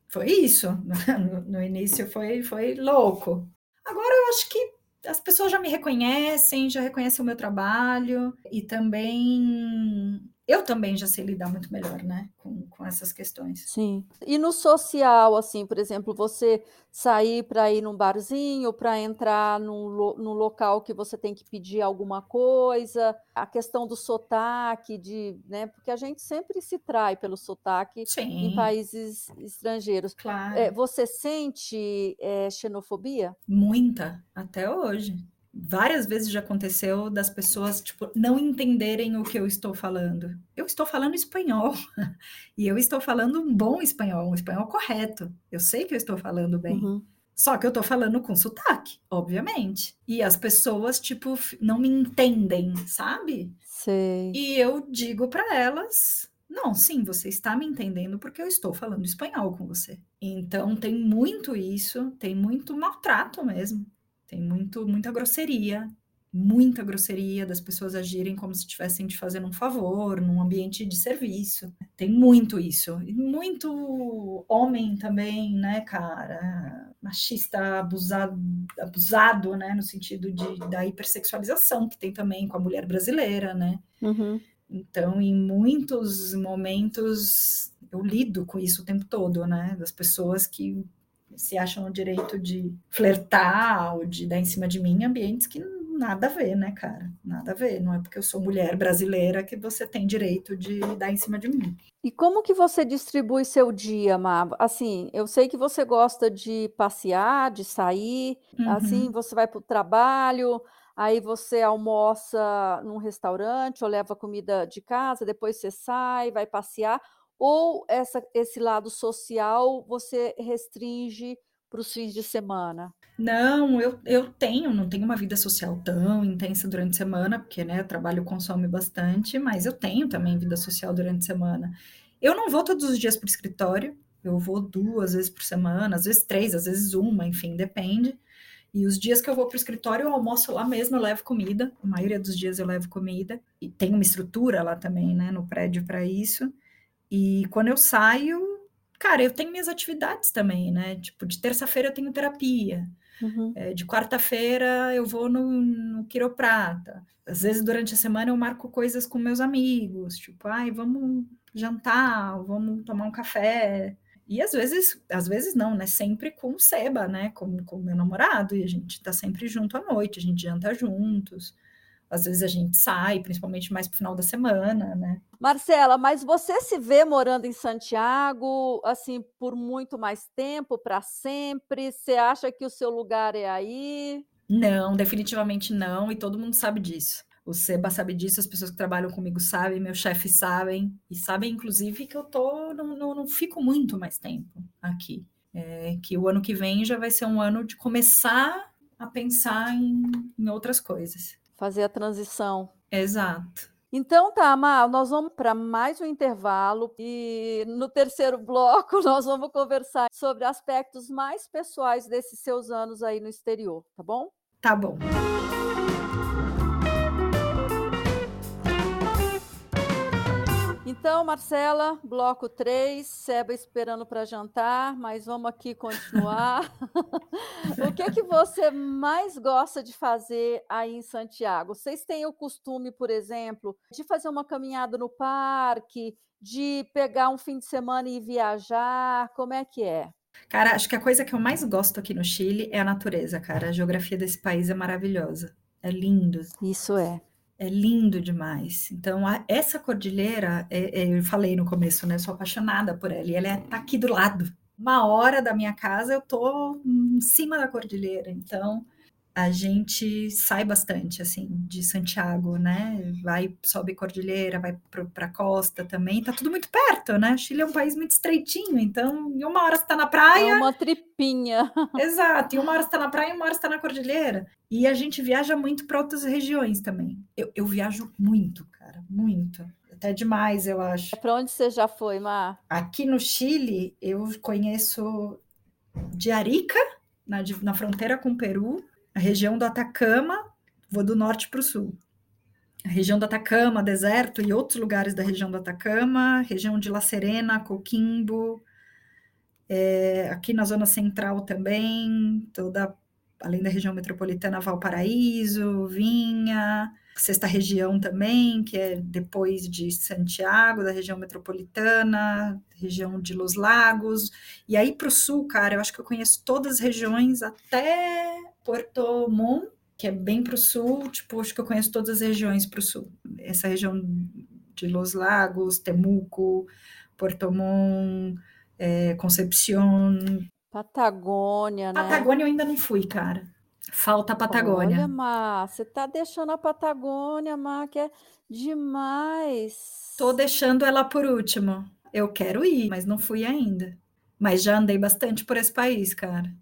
Foi isso. *laughs* No, início foi, foi louco. Agora eu acho que as pessoas já me reconhecem, já reconhecem o meu trabalho e também eu também já sei lidar muito melhor, né, com, com essas questões. Sim. E no social, assim, por exemplo, você sair para ir num barzinho, para entrar num, num local que você tem que pedir alguma coisa, a questão do sotaque, de, né, porque a gente sempre se trai pelo sotaque Sim. em países estrangeiros. Claro. É, você sente é, xenofobia? Muita, até hoje várias vezes já aconteceu das pessoas tipo não entenderem o que eu estou falando. Eu estou falando espanhol *laughs* e eu estou falando um bom espanhol, um espanhol correto. Eu sei que eu estou falando bem. Uhum. Só que eu estou falando com sotaque, obviamente. E as pessoas, tipo, não me entendem, sabe? Sei. E eu digo para elas: não, sim, você está me entendendo porque eu estou falando espanhol com você. Então tem muito isso, tem muito maltrato mesmo. Tem muito, muita grosseria, muita grosseria das pessoas agirem como se estivessem te fazendo um favor num ambiente de serviço. Tem muito isso. E muito homem também, né, cara? Machista abusado, abusado, né, no sentido de, da hipersexualização que tem também com a mulher brasileira, né? Uhum. Então, em muitos momentos, eu lido com isso o tempo todo, né? Das pessoas que se acham o direito de flertar ou de dar em cima de mim em ambientes que nada a ver, né, cara? Nada a ver. Não é porque eu sou mulher brasileira que você tem direito de dar em cima de mim. E como que você distribui seu dia, Má? Assim, eu sei que você gosta de passear, de sair, assim, uhum. assim, você vai para o trabalho, aí você almoça num restaurante ou leva comida de casa, depois você sai, vai passear ou essa, esse lado social você restringe para os fins de semana? Não, eu, eu tenho, não tenho uma vida social tão intensa durante a semana, porque né, trabalho consome bastante, mas eu tenho também vida social durante a semana. Eu não vou todos os dias para o escritório, eu vou duas vezes por semana, às vezes três, às vezes uma, enfim, depende. E os dias que eu vou para o escritório, eu almoço lá mesmo, eu levo comida. A maioria dos dias eu levo comida. E tem uma estrutura lá também, né, no prédio para isso. E quando eu saio, cara, eu tenho minhas atividades também, né? Tipo, de terça-feira eu tenho terapia. Uhum. É, de quarta-feira eu vou no, no quiroprata. Às vezes, durante a semana, eu marco coisas com meus amigos, tipo, ai, vamos jantar, vamos tomar um café. E às vezes, às vezes não, né? Sempre com o Seba, né? Com o meu namorado, e a gente tá sempre junto à noite, a gente janta juntos às vezes a gente sai, principalmente mais pro final da semana, né? Marcela, mas você se vê morando em Santiago, assim, por muito mais tempo, para sempre? Você acha que o seu lugar é aí? Não, definitivamente não, e todo mundo sabe disso. O Seba sabe disso, as pessoas que trabalham comigo sabem, meus chefes sabem, e sabem, inclusive, que eu tô, não, não, não fico muito mais tempo aqui. É, que o ano que vem já vai ser um ano de começar a pensar em, em outras coisas fazer a transição. Exato. Então tá, Mar, nós vamos para mais um intervalo e no terceiro *laughs* bloco nós vamos conversar sobre aspectos mais pessoais desses seus anos aí no exterior, tá bom? Tá bom. Então, Marcela, bloco 3, Seba esperando para jantar, mas vamos aqui continuar. *laughs* o que que você mais gosta de fazer aí em Santiago? Vocês têm o costume, por exemplo, de fazer uma caminhada no parque, de pegar um fim de semana e viajar? Como é que é? Cara, acho que a coisa que eu mais gosto aqui no Chile é a natureza, cara. A geografia desse país é maravilhosa. É lindo. Isso é é lindo demais. Então, a, essa cordilheira, é, é, eu falei no começo, né? Sou apaixonada por ela e ela é, tá aqui do lado. Uma hora da minha casa eu tô em cima da cordilheira. Então, a gente sai bastante, assim, de Santiago, né? Vai, sobe cordilheira, vai para a costa também. Tá tudo muito perto, né? O Chile é um país muito estreitinho, então, em uma hora você tá na praia. É uma tripinha. *laughs* Exato, em uma hora você tá na praia e uma hora você tá na cordilheira. E a gente viaja muito para outras regiões também. Eu, eu viajo muito, cara, muito até demais, eu acho. Para onde você já foi, Mar? Aqui no Chile, eu conheço de Arica, na, na fronteira com o Peru, a região do Atacama, vou do norte para o sul. A região do Atacama, deserto e outros lugares da região do Atacama, região de La Serena, Coquimbo, é, aqui na zona central também, toda além da região metropolitana Valparaíso, Vinha, sexta região também, que é depois de Santiago, da região metropolitana, região de Los Lagos, e aí para o sul, cara, eu acho que eu conheço todas as regiões até Porto Montt, que é bem para o sul, tipo, acho que eu conheço todas as regiões para o sul. Essa região de Los Lagos, Temuco, Porto Montt, é, Concepción. Patagônia, né? Patagônia eu ainda não fui, cara. Falta a Patagônia. Olha, Má, você tá deixando a Patagônia, Má, que é demais. Tô deixando ela por último. Eu quero ir, mas não fui ainda. Mas já andei bastante por esse país, cara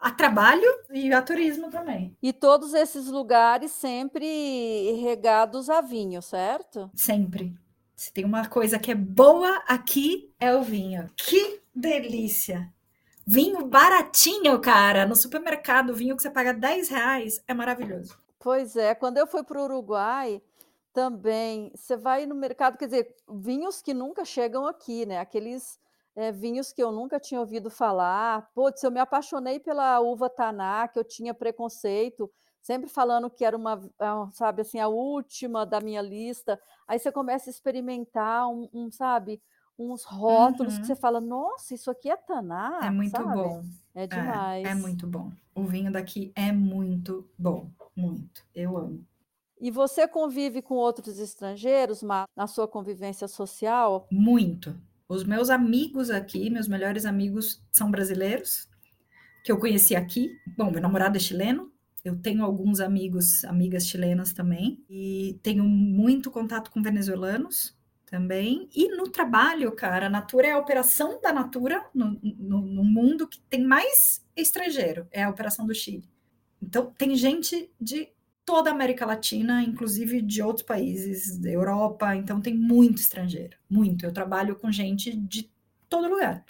a trabalho e a turismo também. E todos esses lugares sempre regados a vinho, certo? Sempre. Se tem uma coisa que é boa aqui, é o vinho. Que delícia! Vinho baratinho, cara. No supermercado, vinho que você paga 10 reais é maravilhoso. Pois é, quando eu fui para o Uruguai, também, você vai no mercado, quer dizer, vinhos que nunca chegam aqui, né? Aqueles é, vinhos que eu nunca tinha ouvido falar. Putz, eu me apaixonei pela uva Taná, que eu tinha preconceito, sempre falando que era uma, sabe, assim, a última da minha lista. Aí você começa a experimentar um, um sabe, uns rótulos uhum. que você fala, nossa, isso aqui é Taná. É muito sabe? bom. É demais. É, é muito bom. O vinho daqui é muito bom, muito. Eu amo. E você convive com outros estrangeiros na sua convivência social? Muito, os meus amigos aqui, meus melhores amigos são brasileiros, que eu conheci aqui. Bom, meu namorado é chileno, eu tenho alguns amigos, amigas chilenas também, e tenho muito contato com venezuelanos também. E no trabalho, cara, a Natura é a operação da Natura no, no, no mundo que tem mais estrangeiro, é a operação do Chile. Então, tem gente de toda a América Latina, inclusive de outros países, da Europa, então tem muito estrangeiro, muito. Eu trabalho com gente de todo lugar.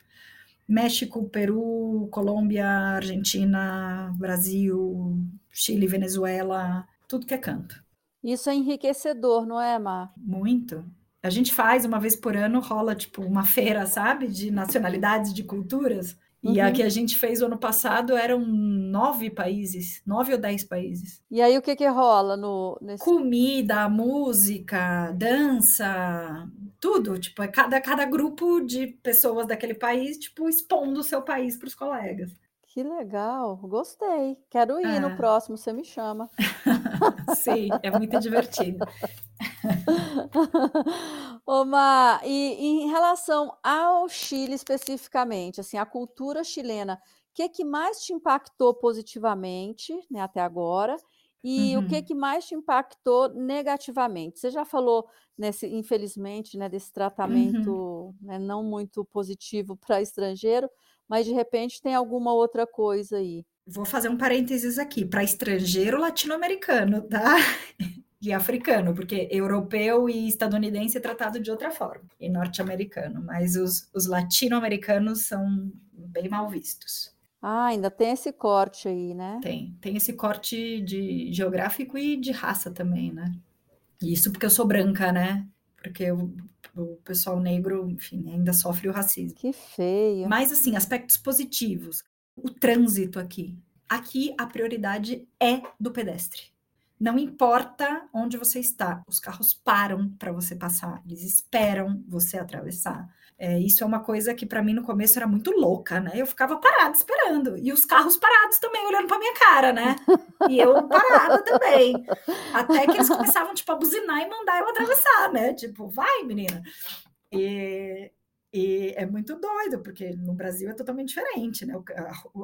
México, Peru, Colômbia, Argentina, Brasil, Chile, Venezuela, tudo que é canto. Isso é enriquecedor, não é, Mar? Muito. A gente faz uma vez por ano, rola tipo uma feira, sabe, de nacionalidades, de culturas. E uhum. a que a gente fez o ano passado eram nove países, nove ou dez países. E aí o que que rola no nesse... comida, música, dança, tudo. Tipo, é cada cada grupo de pessoas daquele país, tipo, expondo o seu país para os colegas. Que legal, gostei. Quero ir é. no próximo, você me chama. *laughs* Sim, é muito divertido. *laughs* Oma, e, em relação ao Chile especificamente, assim, a cultura chilena, o que, que mais te impactou positivamente, né, até agora? E o que, uhum. que mais te impactou negativamente? Você já falou, nesse, infelizmente, né, desse tratamento uhum. né, não muito positivo para estrangeiro, mas de repente tem alguma outra coisa aí. Vou fazer um parênteses aqui, para estrangeiro latino-americano, tá? *laughs* de africano, porque europeu e estadunidense é tratado de outra forma, e norte-americano, mas os, os latino-americanos são bem mal vistos. Ah, ainda tem esse corte aí, né? Tem, tem esse corte de geográfico e de raça também, né? Isso porque eu sou branca, né? Porque o, o pessoal negro, enfim, ainda sofre o racismo. Que feio. Mas, assim, aspectos positivos. O trânsito aqui. Aqui a prioridade é do pedestre. Não importa onde você está, os carros param para você passar, eles esperam você atravessar. É, isso é uma coisa que para mim no começo era muito louca, né? Eu ficava parada esperando e os carros parados também olhando para minha cara, né? E eu parada também. Até que eles começavam tipo a buzinar e mandar eu atravessar, né? Tipo, vai, menina. E, e é muito doido, porque no Brasil é totalmente diferente, né?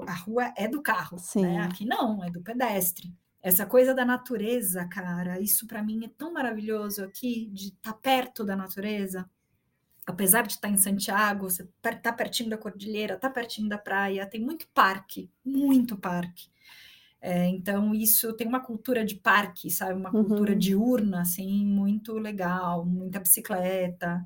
A, rua é do carro, né? Aqui não, é do pedestre. Essa coisa da natureza, cara, isso para mim é tão maravilhoso aqui, de estar tá perto da natureza apesar de estar em Santiago, você está pertinho da cordilheira, está pertinho da praia, tem muito parque, muito parque. É, então, isso tem uma cultura de parque, sabe? Uma uhum. cultura diurna, assim, muito legal, muita bicicleta.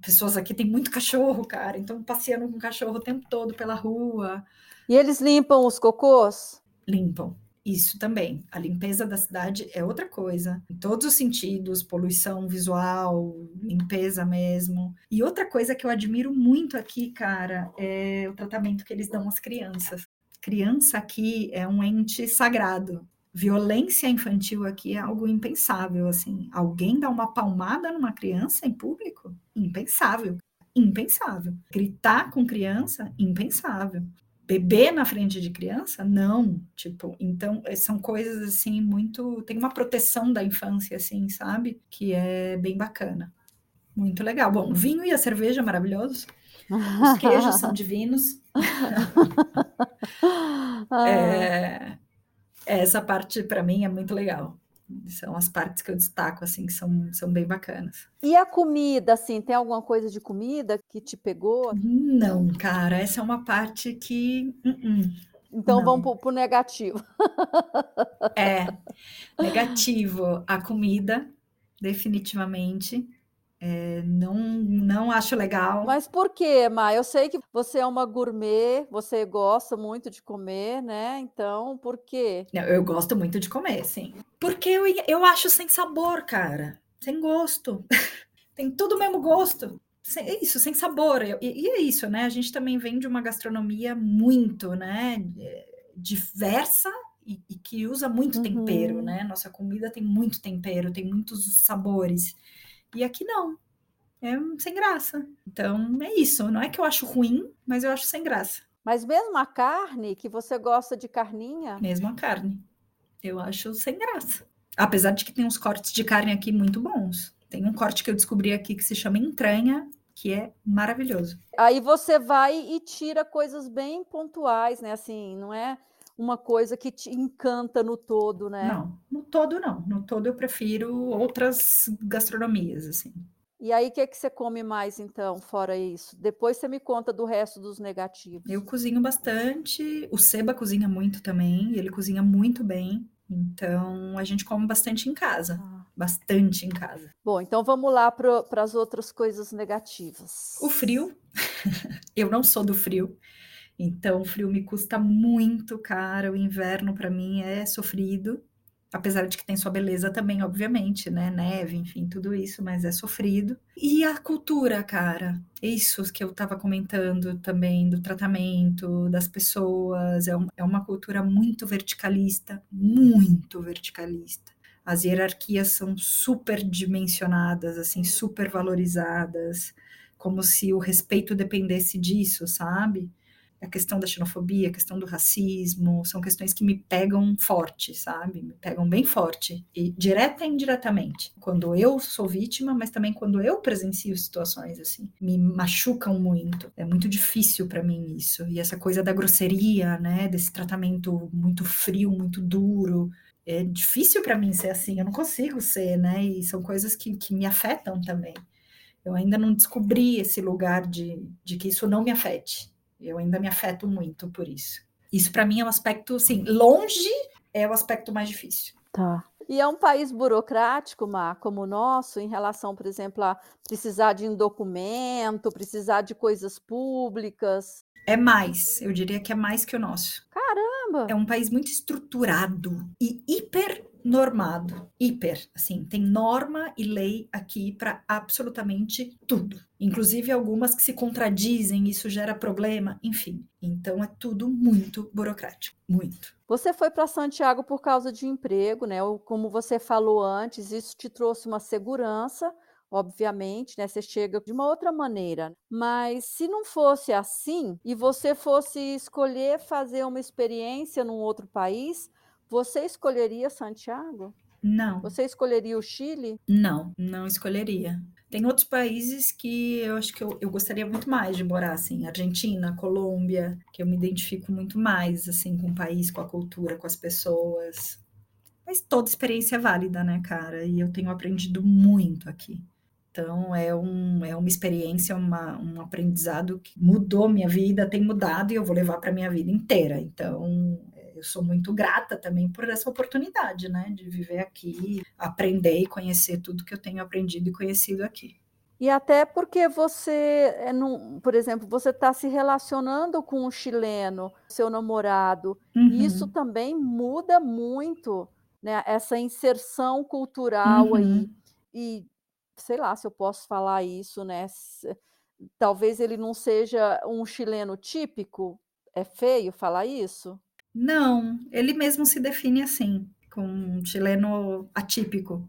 Pessoas aqui têm muito cachorro, cara, então passeando com cachorro o tempo todo pela rua. E eles limpam os cocôs? Limpam. Isso também. A limpeza da cidade é outra coisa, em todos os sentidos, poluição visual, limpeza mesmo. E outra coisa que eu admiro muito aqui, cara, é o tratamento que eles dão às crianças. Criança aqui é um ente sagrado. Violência infantil aqui é algo impensável, assim. Alguém dá uma palmada numa criança em público? Impensável. Impensável. Gritar com criança? Impensável bebê na frente de criança? Não, tipo, então eh, são coisas assim muito, tem uma proteção da infância assim, sabe? Que é bem bacana. Muito legal. Bom, vinho e a cerveja maravilhosos. Os queijos são divinos. *laughs* *laughs* é, essa parte para mim é muito legal. São as partes que eu destaco, assim, que são, são bem bacanas. E a comida, assim, tem alguma coisa de comida que te pegou? Não, cara, essa é uma parte que. Uh -uh. Então não. vamos para o negativo. É, negativo. A comida, definitivamente. É, não, não acho legal. Mas por quê, Ma? Eu sei que você é uma gourmet, você gosta muito de comer, né? Então, por quê? Não, eu gosto muito de comer, sim. Porque eu, eu acho sem sabor, cara. Sem gosto. *laughs* Tem tudo o mesmo gosto. Sem, é isso, sem sabor. E, e, é isso, né? A gente também vem de uma gastronomia muito, né? Diversa e, e que usa muito uhum. tempero, né? Nossa comida tem muito tempero, tem muitos sabores. E aqui não. É sem graça. Então é isso. Não é que eu acho ruim, mas eu acho sem graça. Mas mesmo a carne, que você gosta de carninha? Mesmo a carne. Eu acho sem graça. Apesar de que tem uns cortes de carne aqui muito bons. Tem um corte que eu descobri aqui que se chama entranha, que é maravilhoso. Aí você vai e tira coisas bem pontuais, né? Assim, não é uma coisa que te encanta no todo, né? Não, no todo não. No todo eu prefiro outras gastronomias, assim. E aí, o que, é que você come mais, então, fora isso? Depois você me conta do resto dos negativos. Eu cozinho bastante. O Seba cozinha muito também, ele cozinha muito bem. Então, a gente come bastante em casa. Ah. Bastante em casa. Bom, então vamos lá para as outras coisas negativas. O frio. *laughs* eu não sou do frio. Então, o frio me custa muito caro, o inverno para mim é sofrido, apesar de que tem sua beleza também, obviamente, né? Neve, enfim, tudo isso, mas é sofrido. E a cultura, cara, isso que eu estava comentando também, do tratamento das pessoas, é, um, é uma cultura muito verticalista, muito verticalista. As hierarquias são super dimensionadas, assim, super valorizadas, como se o respeito dependesse disso, sabe? A questão da xenofobia, a questão do racismo, são questões que me pegam forte, sabe? Me pegam bem forte, e direta e indiretamente. Quando eu sou vítima, mas também quando eu presencio situações assim, me machucam muito. É muito difícil para mim isso. E essa coisa da grosseria, né, desse tratamento muito frio, muito duro, é difícil para mim ser assim, eu não consigo ser, né? E são coisas que, que me afetam também. Eu ainda não descobri esse lugar de, de que isso não me afete eu ainda me afeto muito por isso. Isso para mim é um aspecto, assim, longe é o aspecto mais difícil. Tá. E é um país burocrático, Mar, como o nosso, em relação, por exemplo, a precisar de um documento, precisar de coisas públicas. É mais, eu diria que é mais que o nosso. Caramba! É um país muito estruturado e hiper normado, hiper, assim, tem norma e lei aqui para absolutamente tudo. Inclusive algumas que se contradizem, isso gera problema, enfim. Então é tudo muito burocrático, muito. Você foi para Santiago por causa de emprego, né? Como você falou antes, isso te trouxe uma segurança, obviamente, né? Você chega de uma outra maneira. Mas se não fosse assim e você fosse escolher fazer uma experiência num outro país, você escolheria Santiago? Não. Você escolheria o Chile? Não, não escolheria. Tem outros países que eu acho que eu, eu gostaria muito mais de morar, assim, Argentina, Colômbia, que eu me identifico muito mais, assim, com o país, com a cultura, com as pessoas. Mas toda experiência é válida, né, cara? E eu tenho aprendido muito aqui. Então, é, um, é uma experiência, uma, um aprendizado que mudou minha vida, tem mudado e eu vou levar para minha vida inteira. Então, eu sou muito grata também por essa oportunidade, né, de viver aqui, aprender e conhecer tudo que eu tenho aprendido e conhecido aqui. E até porque você, é num, por exemplo, você está se relacionando com um chileno, seu namorado, uhum. e isso também muda muito, né? Essa inserção cultural uhum. aí. E sei lá se eu posso falar isso, né? Talvez ele não seja um chileno típico. É feio falar isso? Não, ele mesmo se define assim, como um chileno atípico.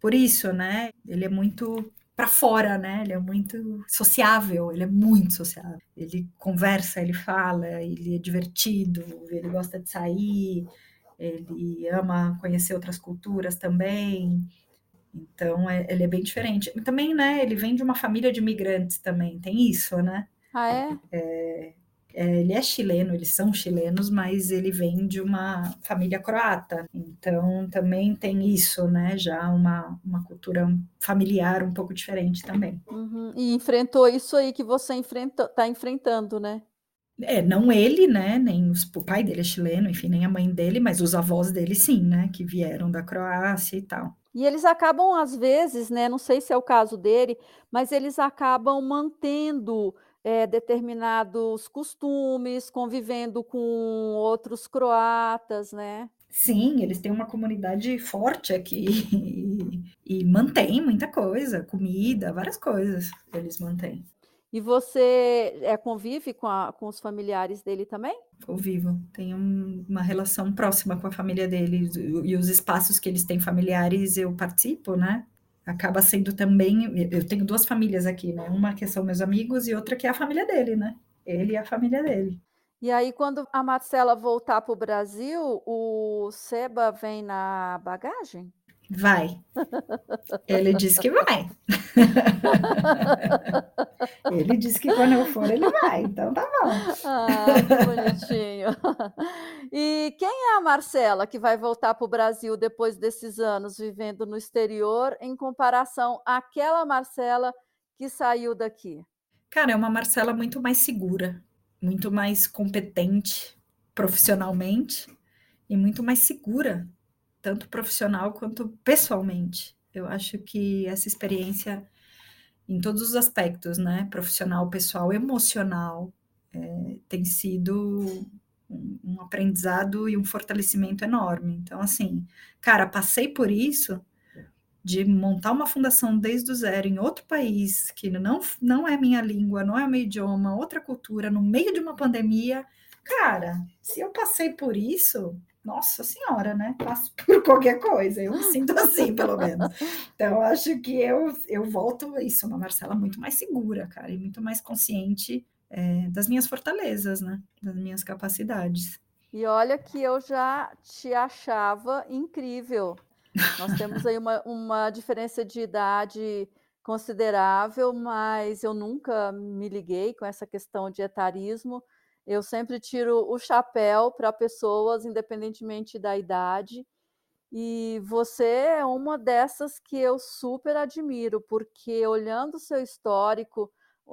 Por isso, né? Ele é muito para fora, né? Ele é muito sociável, ele é muito sociável. Ele conversa, ele fala, ele é divertido, ele gosta de sair, ele ama conhecer outras culturas também. Então, é, ele é bem diferente. E também, né? Ele vem de uma família de imigrantes também, tem isso, né? Ah, é é, ele é chileno, eles são chilenos, mas ele vem de uma família croata. Então também tem isso, né? Já uma, uma cultura familiar um pouco diferente também. Uhum. E enfrentou isso aí que você está enfrentando, né? É, não ele, né? Nem os, o pai dele é chileno, enfim, nem a mãe dele, mas os avós dele sim, né? Que vieram da Croácia e tal. E eles acabam, às vezes, né? Não sei se é o caso dele, mas eles acabam mantendo é, determinados costumes, convivendo com outros croatas, né? Sim, eles têm uma comunidade forte aqui *laughs* e, e mantém muita coisa, comida, várias coisas eles mantêm. E você é, convive com, a, com os familiares dele também? Convivo, tenho uma relação próxima com a família dele e os espaços que eles têm familiares eu participo, né? Acaba sendo também. Eu tenho duas famílias aqui, né? Uma que são meus amigos e outra que é a família dele, né? Ele e a família dele. E aí, quando a Marcela voltar para o Brasil, o Seba vem na bagagem? Vai. Ele disse que vai. *laughs* ele disse que quando eu for, ele vai. Então tá bom. Ah, que bonitinho. E quem é a Marcela que vai voltar para o Brasil depois desses anos vivendo no exterior, em comparação àquela Marcela que saiu daqui? Cara, é uma Marcela muito mais segura, muito mais competente profissionalmente e muito mais segura tanto profissional quanto pessoalmente. Eu acho que essa experiência, em todos os aspectos, né, profissional, pessoal, emocional, é, tem sido um, aprendizado e um fortalecimento enorme. Então, assim, cara, passei por isso de montar uma fundação desde o zero em outro país, que não, não é minha língua, não é meu idioma, outra cultura, no meio de uma pandemia. Cara, se eu passei por isso, nossa senhora, né? Passo *laughs* por qualquer coisa, eu me sinto assim, pelo menos. Então, acho que eu, eu volto isso, uma Marcela muito mais segura, cara, e muito mais consciente é, das minhas fortalezas, né? Das minhas capacidades. E olha que eu já te achava incrível. Nós temos aí uma, uma diferença de idade considerável, mas eu nunca me liguei com essa questão de etarismo. Eu sempre tiro o chapéu para pessoas, independentemente da idade. E você é uma dessas que eu super admiro, porque olhando o seu histórico,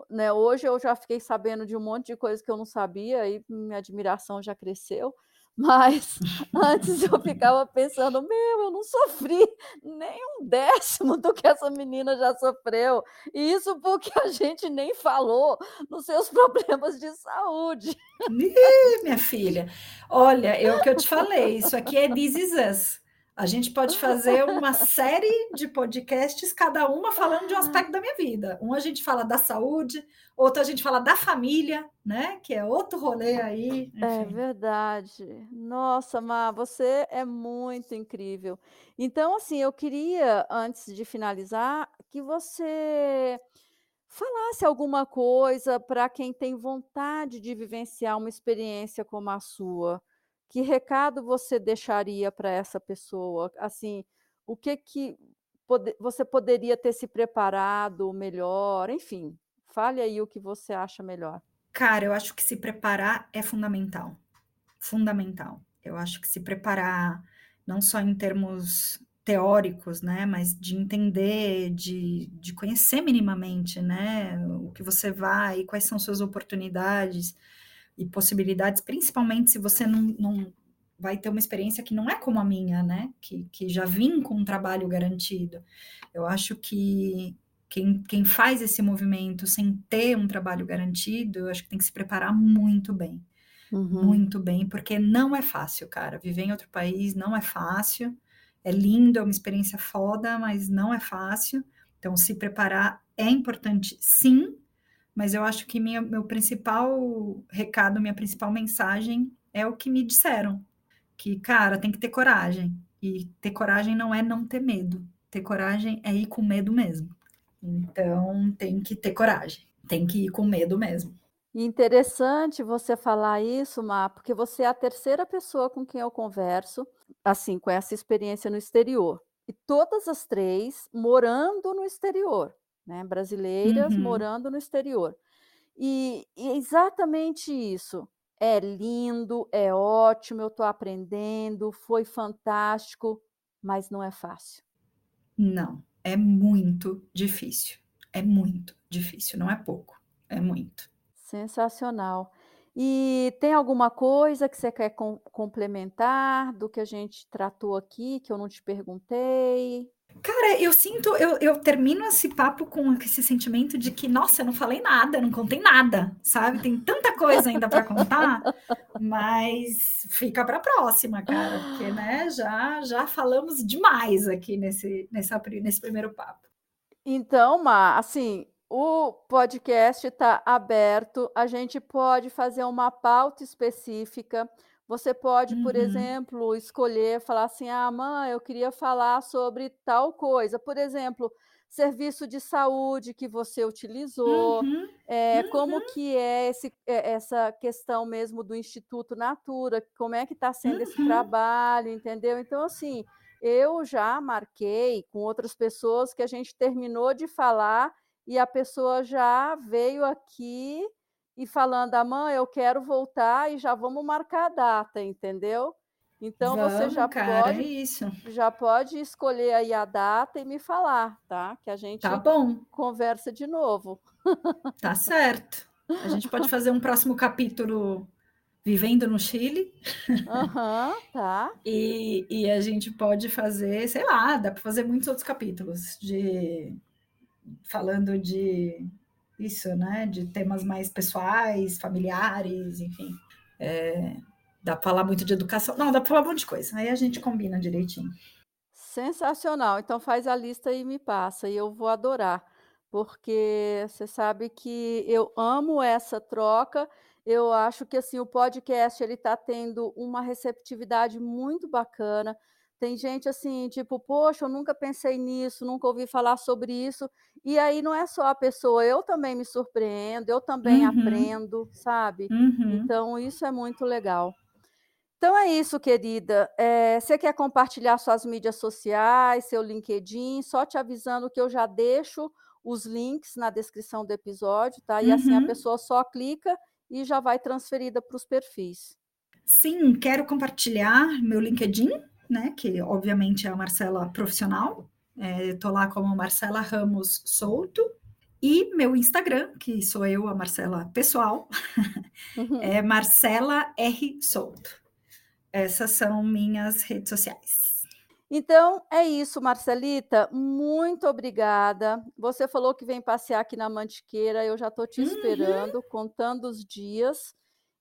né, hoje eu já fiquei sabendo de um monte de coisas que eu não sabia, e minha admiração já cresceu. Mas antes eu ficava pensando, meu, eu não sofri nem um décimo do que essa menina já sofreu. E isso porque a gente nem falou nos seus *laughs* problemas de saúde. Ih, minha filha, olha, é o que eu te falei, isso aqui é This Is Us. A gente pode fazer uma série de podcasts, cada uma falando de um aspecto da minha vida. Um a gente fala da saúde, outro a gente fala da família, né? Que é outro rolê aí. É verdade. Nossa, Má, você é muito incrível. Então, assim, eu queria, antes de finalizar, que você falasse alguma coisa para quem tem vontade de vivenciar uma experiência como a sua. Que recado você deixaria para essa pessoa? Assim, o que que pode você poderia ter se preparado melhor? Enfim, fale aí o que você acha melhor. Cara, eu acho que se preparar é fundamental. Fundamental. Eu acho que se preparar não só em termos teóricos, né, mas de entender, de, de conhecer minimamente, né, o que você vai, quais são suas oportunidades, e possibilidades, principalmente se você não, não vai ter uma experiência que não é como a minha, né? Que, que já vim com um trabalho garantido. Eu acho que quem, quem faz esse movimento sem ter um trabalho garantido, eu acho que tem que se preparar muito bem. Uhum. Muito bem, porque não é fácil, cara. Viver em outro país não é fácil. É lindo, é uma experiência foda, mas não é fácil. Então, se preparar é importante, sim, mas eu acho que minha, meu principal recado, minha principal mensagem é o que me disseram, que, cara, tem que ter coragem. E ter coragem não é não ter medo. Ter coragem é ir com medo mesmo. Então, tem que ter coragem. Tem que ir com medo mesmo. Interessante você falar isso, Má, porque você é a terceira pessoa com quem eu converso, assim, com essa experiência no exterior. E todas as três morando no exterior né, brasileiras uhum. morando no exterior. E, e exatamente isso. É lindo, é ótimo, eu estou aprendendo, foi fantástico, mas não é fácil. Não, é muito difícil. É muito difícil, não é pouco, é muito. Sensacional. E tem alguma coisa que você quer com complementar do que a gente tratou aqui, que eu não te perguntei? Cara, eu sinto, eu, eu termino esse papo com esse sentimento de que, nossa, eu não falei nada, não contei nada, sabe? Tem tanta coisa ainda para contar, mas fica para próxima, cara, porque, né, já, já falamos demais aqui nesse, nessa, nesse primeiro papo. Então, Ma, assim, o podcast está aberto, a gente pode fazer uma pauta específica você pode, por uhum. exemplo, escolher, falar assim: "Ah, mãe, eu queria falar sobre tal coisa". Por exemplo, serviço de saúde que você utilizou, uhum. Eh, como uhum. que é esse eh, essa questão mesmo do Instituto Natura, como é que está sendo esse uhum. trabalho, entendeu? Então, assim, eu já marquei com outras pessoas que a gente terminou de falar e a pessoa já veio aqui e falando: "Ah, mãe, eu quero voltar e já vamos marcar a data", entendeu? Então você já cara, é pode isso. já pode escolher aí a data e me falar, tá? Que a gente Tá bom. conversa de novo. *laughs* Tá certo. A gente pode fazer um próximo capítulo vivendo no Chile. Aham, tá. E, e a gente pode fazer, sei lá, dá para fazer muitos outros capítulos de falando de isso, né? De temas mais pessoais, familiares, enfim. É, dá para falar muito de educação. Não, dá para falar um monte de coisa. Aí a gente combina direitinho. Sensacional. Então faz a lista e me passa, e eu vou adorar, porque você sabe que eu amo essa troca. Eu acho que assim o podcast ele está tendo uma receptividade muito bacana. Tem gente assim, tipo, poxa, eu nunca pensei nisso, nunca ouvi falar sobre isso. E aí não é só a pessoa, eu também me surpreendo, eu também uhum. aprendo, sabe? Uhum. Então isso é muito legal. Então é isso, querida. É, você quer compartilhar suas mídias sociais, seu LinkedIn? Só te avisando que eu já deixo os links na descrição do episódio, tá? E uhum. assim a uhum. pessoa só clica e já vai transferida para os perfis. Sim, quero compartilhar meu LinkedIn, né? Que obviamente é a Marcela profissional. Estou é, lá como Marcela Ramos Souto. E meu Instagram, que sou eu, a Marcela pessoal, *laughs* uhum. é Marcela R. Souto. Essas são minhas redes sociais. Então é isso, Marcelita. Muito obrigada. Você falou que vem passear aqui na Mantiqueira. Eu já estou te Uhum. esperando, contando os dias.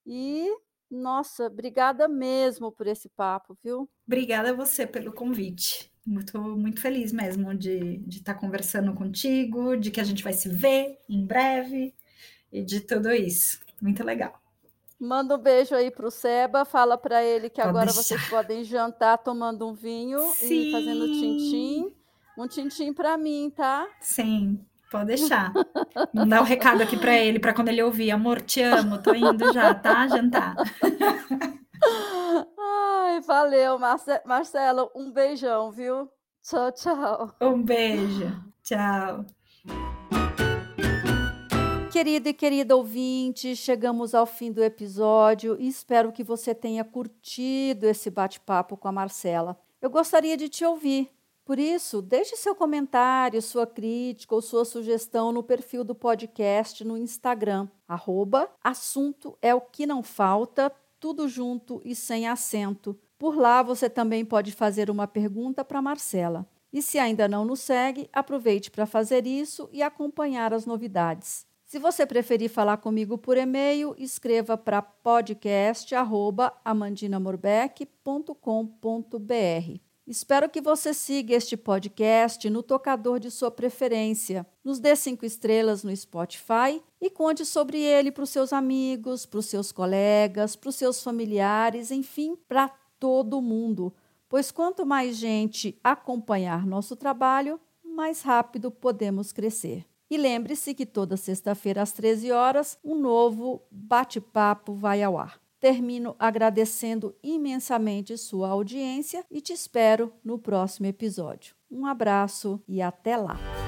E, nossa, obrigada mesmo por esse papo, viu? Obrigada a você pelo convite. Muito, muito feliz mesmo de de estar conversando contigo, de que a gente vai se ver em breve e de tudo isso. Muito legal. Manda um beijo aí pro Seba, fala para ele que Pode agora deixar. vocês podem jantar tomando um vinho e fazendo Sim. tintim. Um tintim para mim, tá? Sim, pode deixar. Mandar um recado aqui para ele, para quando ele ouvir. Amor, te amo, tô indo já, tá? Jantar. Ai, valeu, Marce- Marcelo. Um beijão, viu? Tchau, tchau. Um beijo. Tchau. Querido e querida ouvinte, chegamos ao fim do episódio e espero que você tenha curtido esse bate-papo com a Marcela. Eu gostaria de te ouvir. Por isso, deixe seu comentário, sua crítica ou sua sugestão no perfil do podcast no Instagram, arroba assunto é o que não falta, tudo junto e sem acento. Por lá você também pode fazer uma pergunta para Marcela. E se ainda não nos segue, aproveite para fazer isso e acompanhar as novidades. Se você preferir falar comigo por e-mail, escreva para podcast@amandinamorbeck.com.br. Espero que você siga este podcast no tocador de sua preferência. Nos dê cinco estrelas no Spotify e conte sobre ele para os seus amigos, para os seus colegas, para os seus familiares, enfim, para todo mundo. Pois quanto mais gente acompanhar nosso trabalho, mais rápido podemos crescer. E lembre-se que toda sexta-feira às 13 horas, um novo bate-papo vai ao ar. Termino agradecendo imensamente sua audiência e te espero no próximo episódio. Um abraço e até lá!